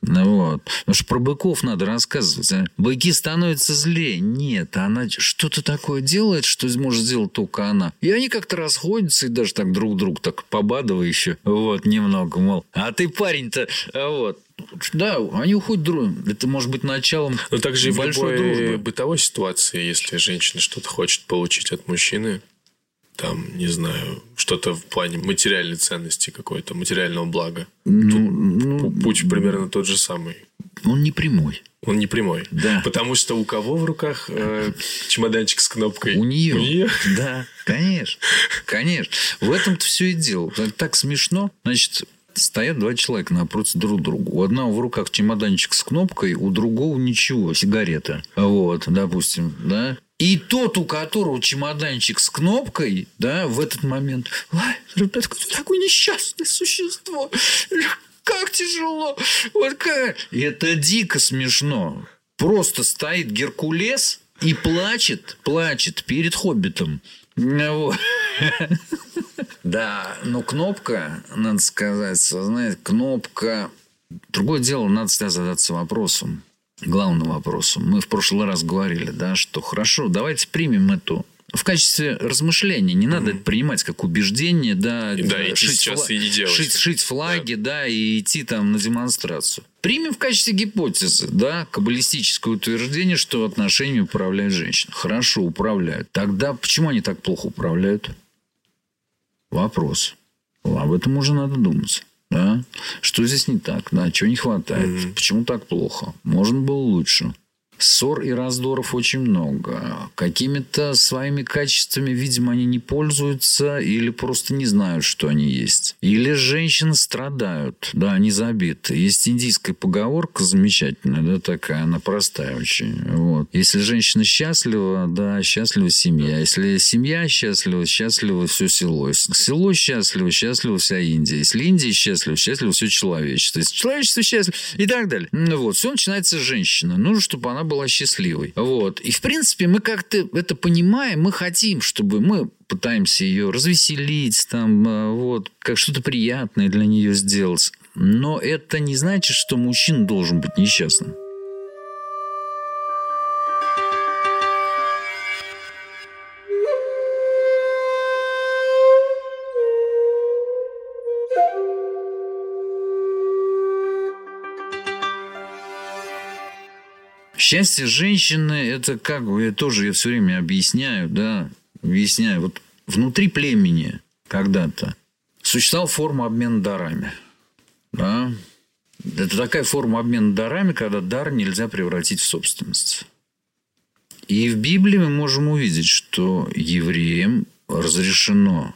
Ну вот. Потому что про быков надо рассказывать. А? Быки становятся злее. Нет, она что-то такое делает, что может сделать только она. И они как-то расходятся и даже так друг друга так побадывая еще. Вот, немного, мол. А ты парень-то, а вот. Да, они уходят друг. Это может быть началом Но также большой в любой дружбы. бытовой ситуации, если женщина что-то хочет получить от мужчины, там, не знаю, что-то в плане материальной ценности какой-то, материального блага. Ну, ну, путь примерно тот же самый. Он не прямой. Он не прямой. Да. Потому что у кого в руках э, чемоданчик с кнопкой? У нее. У нее. Да, конечно. Конечно. В этом-то все и дело. Так смешно. Значит, стоят два человека напротив друг друга. У одного в руках чемоданчик с кнопкой, у другого ничего, сигарета. Вот, допустим, да. И тот, у которого чемоданчик с кнопкой, да, в этот момент, ай, ребят, ты такое несчастное существо, как тяжело, вот как. Это дико смешно. Просто стоит Геркулес и плачет, плачет перед Хоббитом. Да, но кнопка, надо сказать, знаете, кнопка... Другое дело, надо всегда задаться вопросом главным вопросом. Мы в прошлый раз говорили, да, что хорошо, давайте примем эту в качестве размышления. Не надо mm-hmm. это принимать как убеждение, да, да, да шить, фла- и делать. Шить, шить флаги, да. да, и идти там на демонстрацию. Примем в качестве гипотезы, да, каббалистическое утверждение, что отношениями управляют женщины. Хорошо, управляют. Тогда почему они так плохо управляют? Вопрос. Об этом уже надо думать. Да? Что здесь не так? Да? Чего не хватает? Mm-hmm. Почему так плохо? Можно было лучше. Ссор и раздоров очень много. Какими-то своими качествами, видимо, они не пользуются или просто не знают, что они есть. Или женщины страдают. Да, они забиты. Есть индийская поговорка замечательная, да, такая, она простая очень. Вот. Если женщина счастлива, да, счастлива семья. Если семья счастлива, счастливо все село. Если село счастливо, счастлива вся Индия. Если Индия счастлива, счастливо все человечество. Если человечество счастливо и так далее. Ну вот, все начинается с женщины. Нужно, чтобы она была счастливой. Вот. И, в принципе, мы как-то это понимаем, мы хотим, чтобы мы пытаемся ее развеселить, там, а, вот, как что-то приятное для нее сделать. Но это не значит, что мужчина должен быть несчастным. Счастье женщины – это как я тоже я все время объясняю, да, объясняю. Вот внутри племени когда-то существовала форма обмена дарами. Да? Это такая форма обмена дарами, когда дар нельзя превратить в собственность. И в Библии мы можем увидеть, что евреям разрешено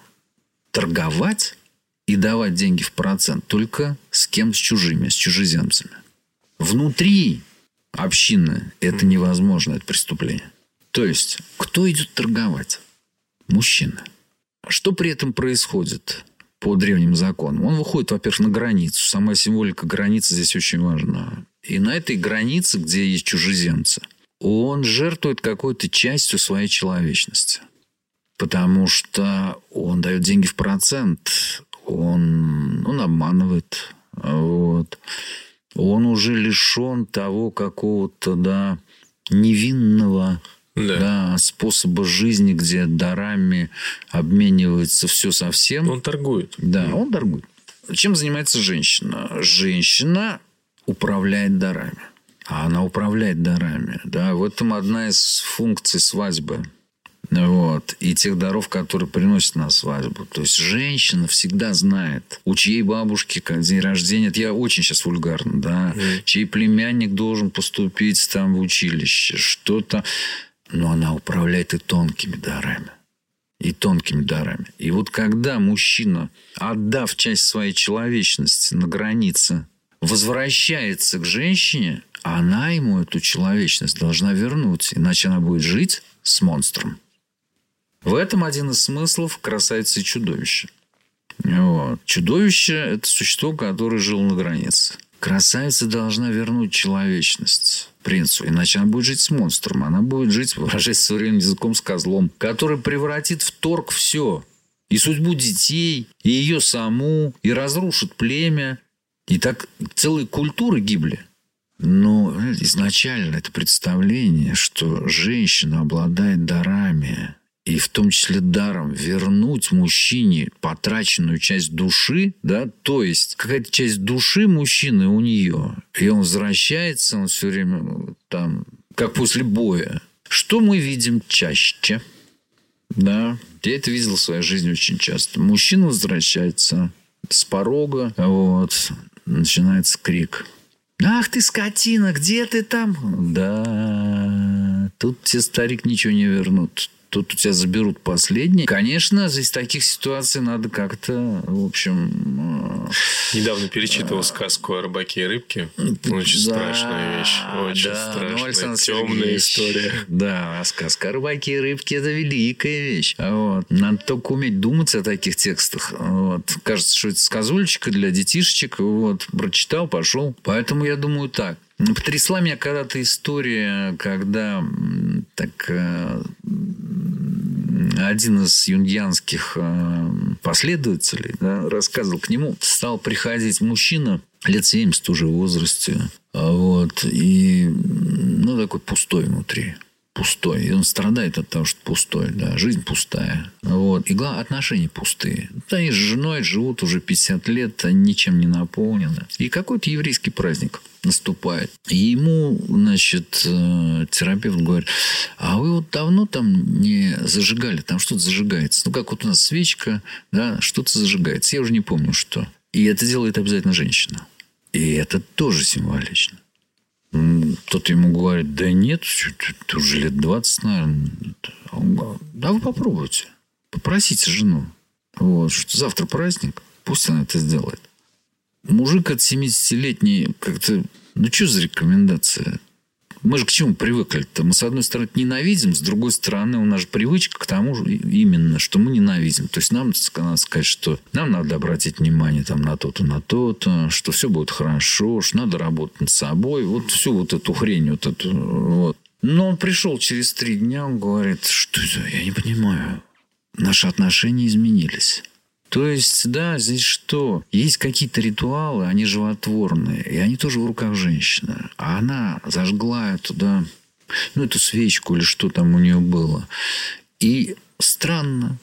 торговать и давать деньги в процент только с кем? С чужими, с чужеземцами. Внутри общины, это невозможно, это преступление. То есть, кто идет торговать? Мужчина. Что при этом происходит по древним законам? Он выходит, во-первых, на границу. Сама символика границы здесь очень важна. И на этой границе, где есть чужеземцы, он жертвует какой-то частью своей человечности. Потому что он дает деньги в процент, он, он обманывает. Вот. Он уже лишен того какого-то, да, невинного да. Да, способа жизни, где дарами обменивается все совсем. Он торгует. Да, он торгует. Чем занимается женщина? Женщина управляет дарами. А она управляет дарами. Да, в этом одна из функций свадьбы. Вот. И тех даров, которые приносят на свадьбу. То есть женщина всегда знает, у чьей бабушки как день рождения. Это я очень сейчас вульгарно, да. Mm. Чей племянник должен поступить там в училище. Что-то. Но она управляет и тонкими дарами. И тонкими дарами. И вот когда мужчина, отдав часть своей человечности на границе, возвращается к женщине, она ему эту человечность должна вернуть. Иначе она будет жить с монстром. В этом один из смыслов красавицы чудовища. Вот. Чудовище – это существо, которое жило на границе. Красавица должна вернуть человечность принцу, иначе она будет жить с монстром. Она будет жить, выражаясь современным языком, с козлом, который превратит в торг все. И судьбу детей, и ее саму, и разрушит племя. И так целые культуры гибли. Но изначально это представление, что женщина обладает дарами, том числе даром вернуть мужчине потраченную часть души, да, то есть какая-то часть души мужчины у нее, и он возвращается, он все время там, как после боя. Что мы видим чаще? Да, я это видел в своей жизни очень часто. Мужчина возвращается с порога, вот, начинается крик. Ах ты скотина, где ты там? Да, тут тебе старик ничего не вернут тут у тебя заберут последние. Конечно, из таких ситуаций надо как-то, в общем... Э, Недавно перечитывал а... сказку о рыбаке и рыбке. Очень да, страшная вещь. Очень да, ну, страшная, ну, темная история. Да, сказка о рыбаке и рыбке – это великая вещь. Вот. Надо только уметь думать о таких текстах. Вот. Кажется, что это сказульчика для детишечек. Вот. Прочитал, пошел. Поэтому я думаю так. Потрясла меня когда-то история, когда так э, один из юнгианских э, последователей да, рассказывал, к нему стал приходить мужчина лет 70 уже в возрасте, вот, и, ну, такой пустой внутри пустой. И он страдает от того, что пустой. Да, жизнь пустая. Вот. И главное, отношения пустые. Вот они с женой живут уже 50 лет, они ничем не наполнены. И какой-то еврейский праздник наступает. И ему, значит, э, терапевт говорит, а вы вот давно там не зажигали, там что-то зажигается. Ну, как вот у нас свечка, да, что-то зажигается. Я уже не помню, что. И это делает обязательно женщина. И это тоже символично. Кто-то ему говорит, да нет, ты уже лет 20, наверное. Да вы попробуйте. Попросите жену. Вот, что завтра праздник, пусть она это сделает. Мужик от 70-летний как-то... Ну, что за рекомендация? Мы же к чему привыкли-то? Мы, с одной стороны, ненавидим, с другой стороны, у нас же привычка к тому же именно, что мы ненавидим. То есть нам надо сказать, что нам надо обратить внимание там, на то-то, на то-то, что все будет хорошо, что надо работать над собой. Вот всю вот эту хрень, вот эту вот. Но он пришел через три дня, он говорит, что я не понимаю. Наши отношения изменились. То есть, да, здесь что? Есть какие-то ритуалы, они животворные, и они тоже в руках женщины. А она зажгла туда, ну, эту свечку или что там у нее было. И странно,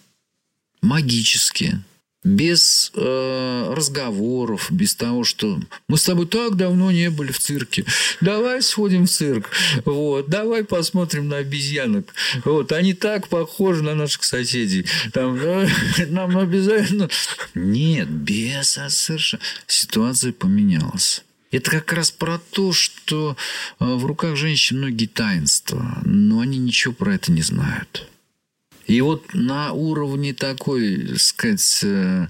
магически, без э, разговоров, без того, что мы с тобой так давно не были в цирке. Давай сходим в цирк. Вот, давай посмотрим на обезьянок. Вот, они так похожи на наших соседей. Там, э, нам обязательно... Нет, без а совершенно. Ситуация поменялась. Это как раз про то, что э, в руках женщин многие таинства, но они ничего про это не знают. И вот на уровне такой, сказать, э,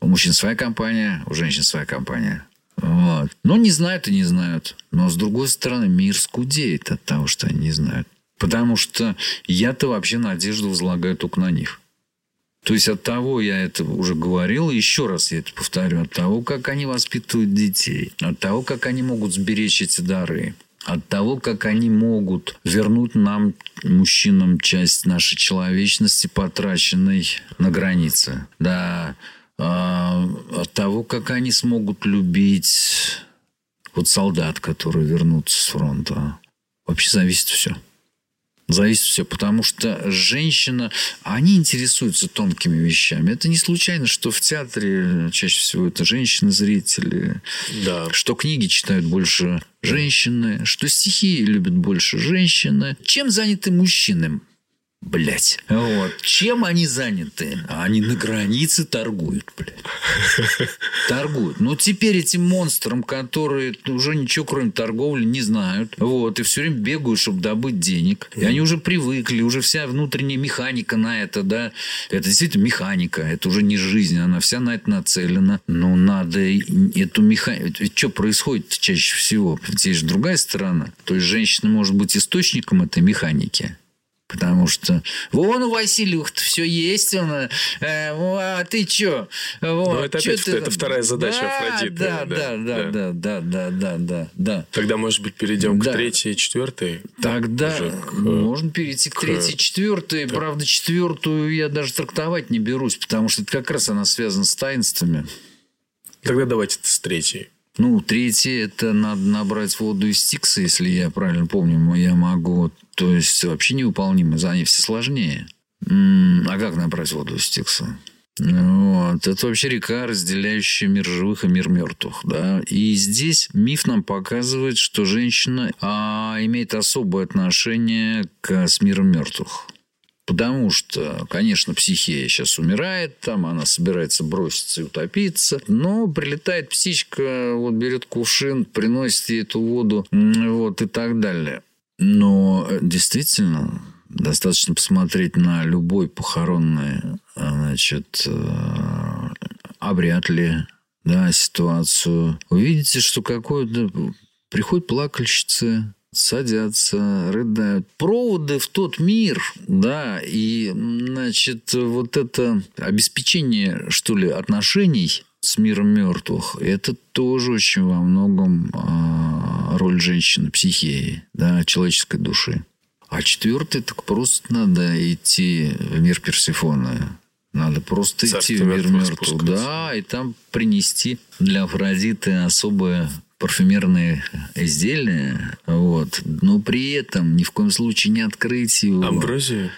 у мужчин своя компания, у женщин своя компания. Вот. Но не знают и не знают. Но с другой стороны, мир скудеет от того, что они не знают. Потому что я-то вообще надежду возлагаю только на них. То есть от того, я это уже говорил, еще раз я это повторю, от того, как они воспитывают детей, от того, как они могут сберечь эти дары, от того, как они могут вернуть нам, мужчинам, часть нашей человечности, потраченной на границе. Да, а, от того, как они смогут любить вот солдат, которые вернутся с фронта. Вообще зависит все. Зависит все, потому что женщина, они интересуются тонкими вещами. Это не случайно, что в театре чаще всего это женщины-зрители, Да. что книги читают больше женщины, что стихи любят больше женщины. Чем заняты мужчины? Блять. Вот. Чем они заняты? Они на границе торгуют, блядь. Торгуют. Но теперь этим монстрам, которые уже ничего кроме торговли не знают, вот, и все время бегают, чтобы добыть денег. И они уже привыкли, уже вся внутренняя механика на это, да. Это действительно механика, это уже не жизнь, она вся на это нацелена. Но надо и эту механику... Ведь что происходит чаще всего? Здесь же другая сторона. То есть женщина может быть источником этой механики. Потому что вон у Васильевых все есть, он, э, а ты чё? Вот, Ну, это чё опять- ты это там?» вторая задача да, Афродиты, Да, да, да, да, да, да, да, да, да, да. Тогда, может быть, перейдем Да. к третьей и четвертой. Тогда Уже к- можно перейти к к- третьей, четвертой. Правда, четвертую я даже трактовать не берусь, потому что это как раз она связана с таинствами. Тогда давайте с третьей. Ну, третье, это надо набрать воду из Стикса, если я правильно помню, я могу. То есть, вообще невыполнимо, они все сложнее. А как набрать воду из Стикса? Вот. Это вообще река, разделяющая мир живых и мир мертвых. Да? И здесь миф нам показывает, что женщина а, имеет особое отношение к, с миром мертвых. Потому что, конечно, психия сейчас умирает, там она собирается броситься и утопиться, но прилетает птичка, вот берет кувшин, приносит ей эту воду, вот и так далее. Но э, действительно, достаточно посмотреть на любой похоронный, а, значит, э, обряд ли, да, ситуацию. Увидите, что какое-то приходит плакальщица, садятся, рыдают. Проводы в тот мир, да, и, значит, вот это обеспечение, что ли, отношений с миром мертвых, это тоже очень во многом а, роль женщины, психии, да, человеческой души. А четвертый, так просто надо идти в мир Персифона. Надо просто Царство идти в мир мертвых. Да, и там принести для Афродиты особое парфюмерные изделия, вот, но при этом ни в коем случае не открыть его. Амброзию?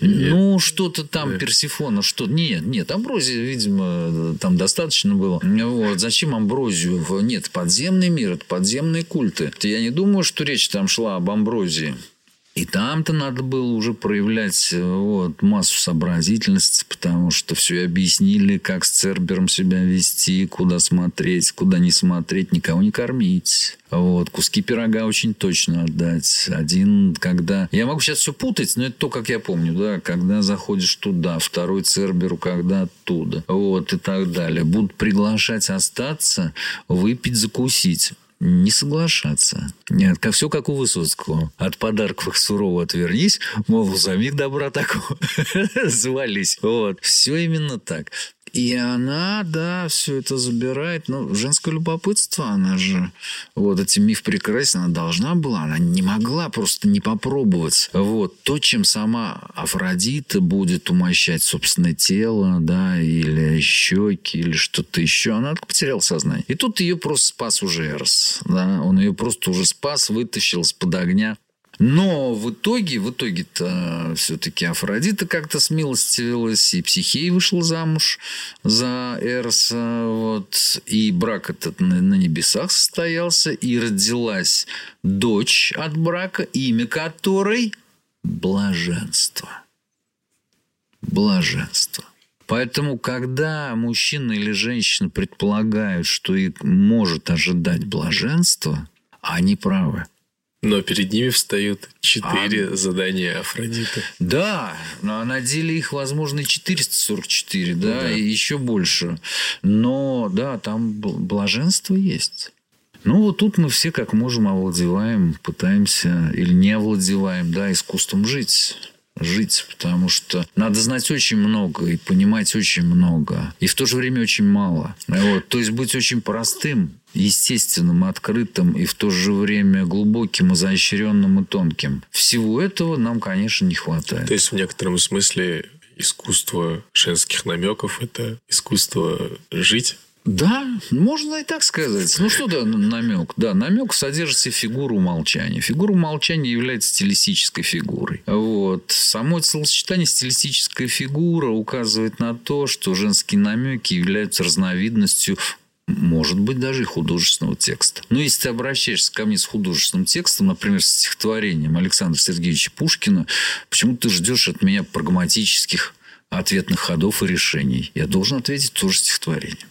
Ну, что-то там, Персифона, что Нет, нет, амброзия, видимо, там достаточно было. Вот. Зачем амброзию? Нет, подземный мир, это подземные культы. Я не думаю, что речь там шла об амброзии. И там-то надо было уже проявлять э, вот, массу сообразительности, потому что все объяснили, как с Цербером себя вести, куда смотреть, куда не смотреть, никого не кормить. Вот, куски пирога очень точно отдать. Один, когда... Я могу сейчас все путать, но это то, как я помню, да, когда заходишь туда, второй Церберу, когда оттуда, вот, и так далее. Будут приглашать остаться, выпить, закусить не соглашаться. Нет, как, все как у Высоцкого. От подарков сурово отвернись, мол, за миг добра такого звались. Вот. Все именно так. И она, да, все это забирает. Ну, женское любопытство, она же... Вот, этим миф прекрасен, она должна была, она не могла просто не попробовать. Вот, то, чем сама Афродита будет умощать собственное тело, да, или щеки, или что-то еще, она потеряла сознание. И тут ее просто спас уже Эрос, да, он ее просто уже спас, вытащил из-под огня. Но в итоге, в итоге-то все-таки Афродита как-то смилостивилась, и Психея вышла замуж за Эроса, вот, и брак этот на, на небесах состоялся, и родилась дочь от брака, имя которой Блаженство. Блаженство. Поэтому, когда мужчина или женщина предполагают, что их может ожидать блаженство, они правы. Но перед ними встают А. четыре задания Афродиты. Да, но на деле их, возможно, 444, да, да. и еще больше. Но, да, там бл- блаженство есть. Ну, вот тут мы все как можем овладеваем, пытаемся или не овладеваем, да, искусством жить. Жить, потому что надо знать очень много и понимать очень много. И в то же время очень мало. Вот. То есть быть очень простым естественным, открытым и в то же время глубоким, изощренным и тонким. Всего этого нам, конечно, не хватает. То есть в некотором смысле искусство женских намеков – это искусство жить? Да, можно и так сказать. Ну, что да, намек? Да, намек содержит в себе фигуру молчания. Фигура молчания является стилистической фигурой. Вот. Само словосочетание стилистическая фигура указывает на то, что женские намеки являются разновидностью может быть, даже и художественного текста. Но если ты обращаешься ко мне с художественным текстом, например, с стихотворением Александра Сергеевича Пушкина, почему ты ждешь от меня прагматических ответных ходов и решений? Я должен ответить тоже стихотворение.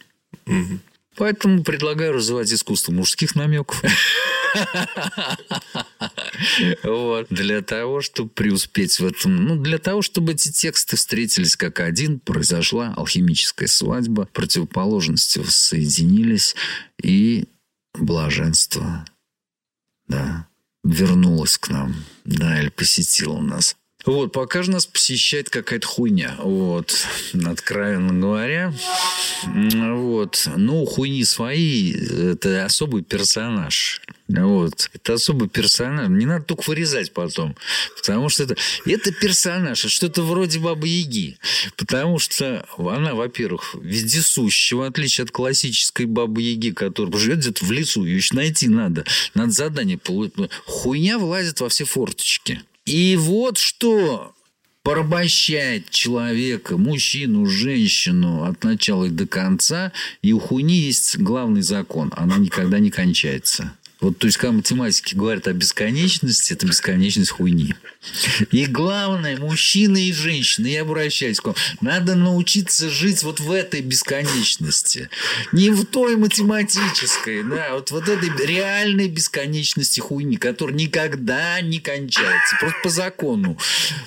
Угу. Поэтому предлагаю развивать искусство мужских намеков. Вот. Для того, чтобы преуспеть в этом. Ну, для того, чтобы эти тексты встретились как один, произошла алхимическая свадьба, противоположности соединились, и блаженство, да, вернулось к нам, да, или посетило нас. Вот, пока же нас посещает какая-то хуйня. Вот, откровенно говоря. Вот. Ну, хуйни свои, это особый персонаж. Вот. Это особый персонаж. Не надо только вырезать потом. Потому что это, это персонаж. Это что-то вроде Бабы Яги. Потому что она, во-первых, вездесущая, в отличие от классической Бабы Яги, которая живет где-то в лесу. Ее еще найти надо. Надо задание получить. Хуйня влазит во все форточки. И вот что порабощает человека, мужчину, женщину от начала и до конца. И у хуйни есть главный закон. Она никогда не кончается. Вот, то есть, когда математики говорят о бесконечности, это бесконечность хуйни. И главное, мужчины и женщины, я обращаюсь к вам, надо научиться жить вот в этой бесконечности. Не в той математической, да, вот, вот этой реальной бесконечности хуйни, которая никогда не кончается. Просто по закону.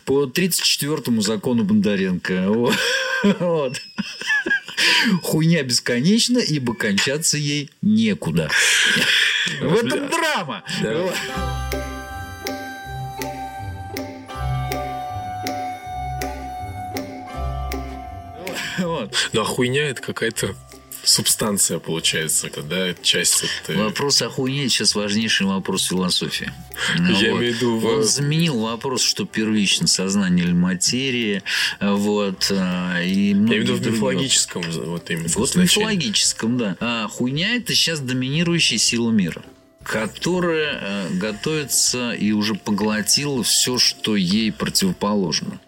По 34-му закону Бондаренко. Вот. Хуйня бесконечна, ибо кончаться ей некуда. В этом драма. Вот. Ну, а хуйня это какая-то субстанция получается, это, да, часть от... Вопрос о хуйне сейчас важнейший вопрос философии. Я вот. имею в виду... Он заменил вопрос, что первично сознание или материя, вот, а, и Я имею в виду в мифологическом, вот именно. Вот в мифологическом, да. А хуйня – это сейчас доминирующая сила мира которая э, готовится и уже поглотила все, что ей противоположно.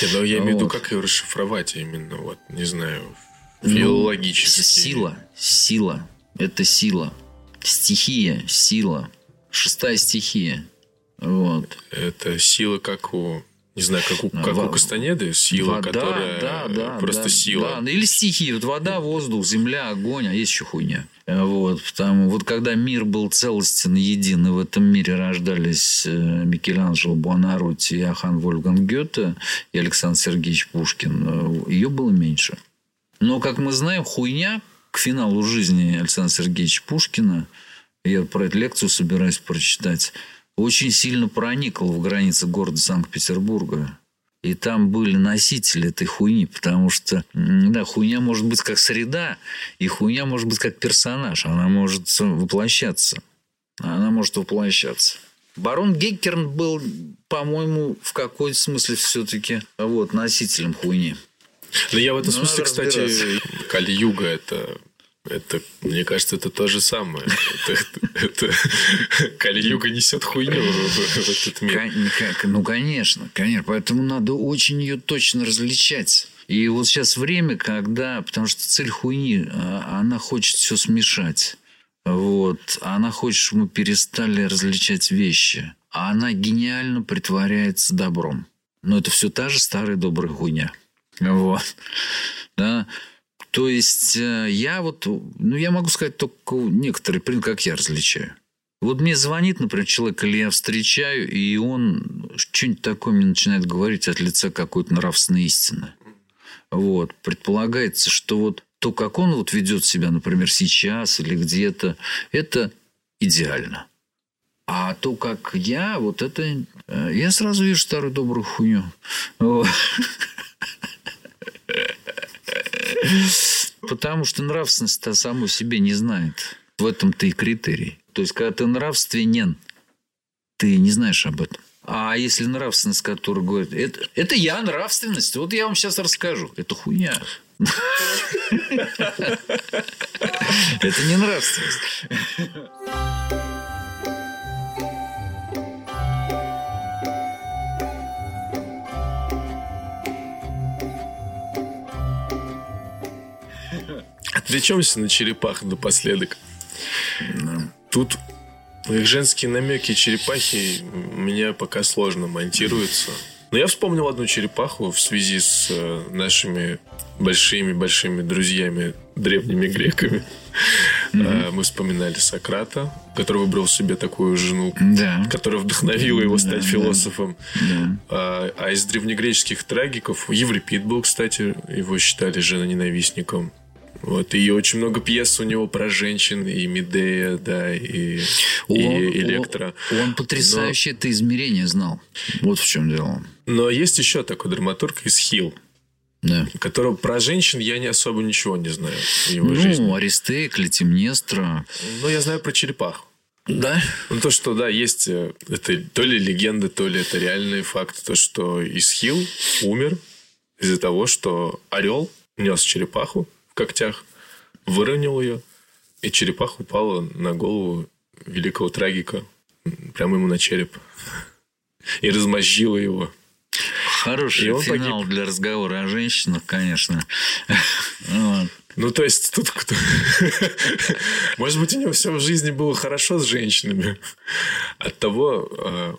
Нет, но я имею в виду, как ее расшифровать именно, вот, не знаю, Филологически. Ну, сила. Сила. Это сила. Стихия. Сила. Шестая стихия. Вот. Это сила, как у не знаю, как у, как Во... у Кастанеды, сила, вода, которая да, да, просто да, сила. Да. Или стихии. Вот вода, воздух, земля, огонь, а есть еще хуйня. Вот, потому, вот когда мир был целостен, един, и в этом мире рождались э, Микеланджело Буонаротти, Иоганн Вольфганг Гёте и Александр Сергеевич Пушкин, э, ее было меньше. Но, как мы знаем, хуйня к финалу жизни Александра Сергеевича Пушкина, я про эту лекцию собираюсь прочитать, очень сильно проникла в границы города Санкт-Петербурга. И там были носители этой хуйни, потому что, да, хуйня может быть как среда, и хуйня может быть как персонаж. Она может воплощаться. Она может воплощаться. Барон Геккерн был, по-моему, в какой-то смысле все-таки вот, носителем хуйни. Ну, я в этом ну, смысле, кстати, Кали-Юга это это, мне кажется, это то же самое. Это, это Кали-Юга несет хуйню в, в этот мир. Ну, конечно, конечно. Поэтому надо очень ее точно различать. И вот сейчас время, когда... Потому что цель хуйни, а, она хочет все смешать. Вот. Она хочет, чтобы мы перестали различать вещи. А она гениально притворяется добром. Но это все та же старая добрая хуйня. Вот. Да. То есть э, я вот, ну я могу сказать только некоторые, как я различаю. Вот мне звонит, например, человек, или я встречаю, и он что-нибудь такое мне начинает говорить от лица какой-то нравственной истины. Вот. Предполагается, что вот то, как он вот ведет себя, например, сейчас или где-то, это идеально. А то, как я, вот это... Э, я сразу вижу старую добрую хуйню. Потому что нравственность-то саму себе не знает. В этом-то и критерий. То есть, когда ты нравственен, ты не знаешь об этом. А если нравственность, которая говорит, это, это я нравственность, вот я вам сейчас расскажу. Это хуйня. Это не нравственность. Отвлечемся на черепах напоследок. Тут их женские намеки черепахи мне пока сложно монтируются. Но я вспомнил одну черепаху в связи с э, нашими большими-большими друзьями, древними греками. Mm-hmm. Мы вспоминали Сократа, который выбрал себе такую жену, да. которая вдохновила его стать да, философом. Да. А, а из древнегреческих трагиков Еврипид был, кстати, его считали женоненавистником. Вот, и очень много пьес у него про женщин, и Медея, да, и, он, и Электро. Он, он потрясающе Но... это измерение знал. Вот в чем дело. Но есть еще такой драматург из Хилл. Да. Которого про женщин я не особо ничего не знаю его ну, жизни. Аристей, Клетимнестра. Ну, я знаю про черепах. Да? Ну, то, что, да, есть э, это то ли легенда, то ли это реальный факт, то, что Исхил умер из-за того, что орел нес черепаху в когтях, выровнял ее, и черепаха упала на голову великого трагика прямо ему на череп и размозжила его. Хороший финал погиб. для разговора о женщинах, конечно. Ну, то есть, тут кто... Может быть, у него все в жизни было хорошо с женщинами. От того э,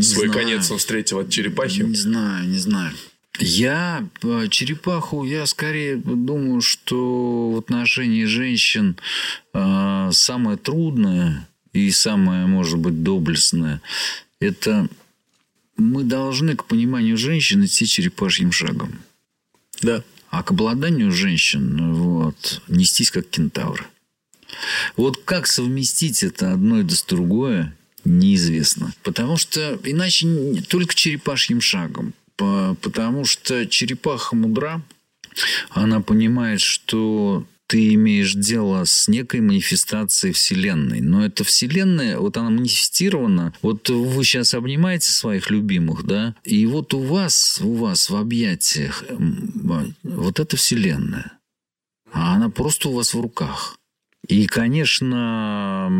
свой конец он встретил от черепахи. Не знаю, не знаю. Я э, черепаху, я скорее думаю, что в отношении женщин э, самое трудное и самое, может быть, доблестное – это мы должны к пониманию женщин идти черепашьим шагом. Да. А к обладанию женщин вот, нестись как кентавр. Вот как совместить это одно и с другое, неизвестно. Потому что иначе только черепашьим шагом. Потому что черепаха мудра, она понимает, что ты имеешь дело с некой манифестацией Вселенной. Но эта Вселенная, вот она манифестирована. Вот вы сейчас обнимаете своих любимых, да, и вот у вас, у вас в объятиях вот эта Вселенная. А она просто у вас в руках. И, конечно,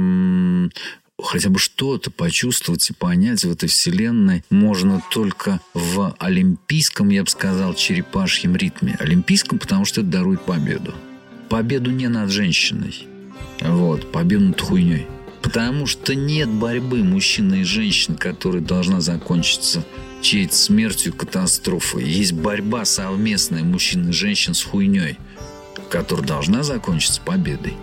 хотя бы что-то почувствовать и понять в этой вселенной можно только в олимпийском, я бы сказал, черепашьем ритме. Олимпийском, потому что это дарует победу победу не над женщиной. Вот, победу над хуйней. Потому что нет борьбы мужчины и женщины, которая должна закончиться чьей-то смертью, катастрофой. Есть борьба совместная мужчин и женщин с хуйней, которая должна закончиться победой.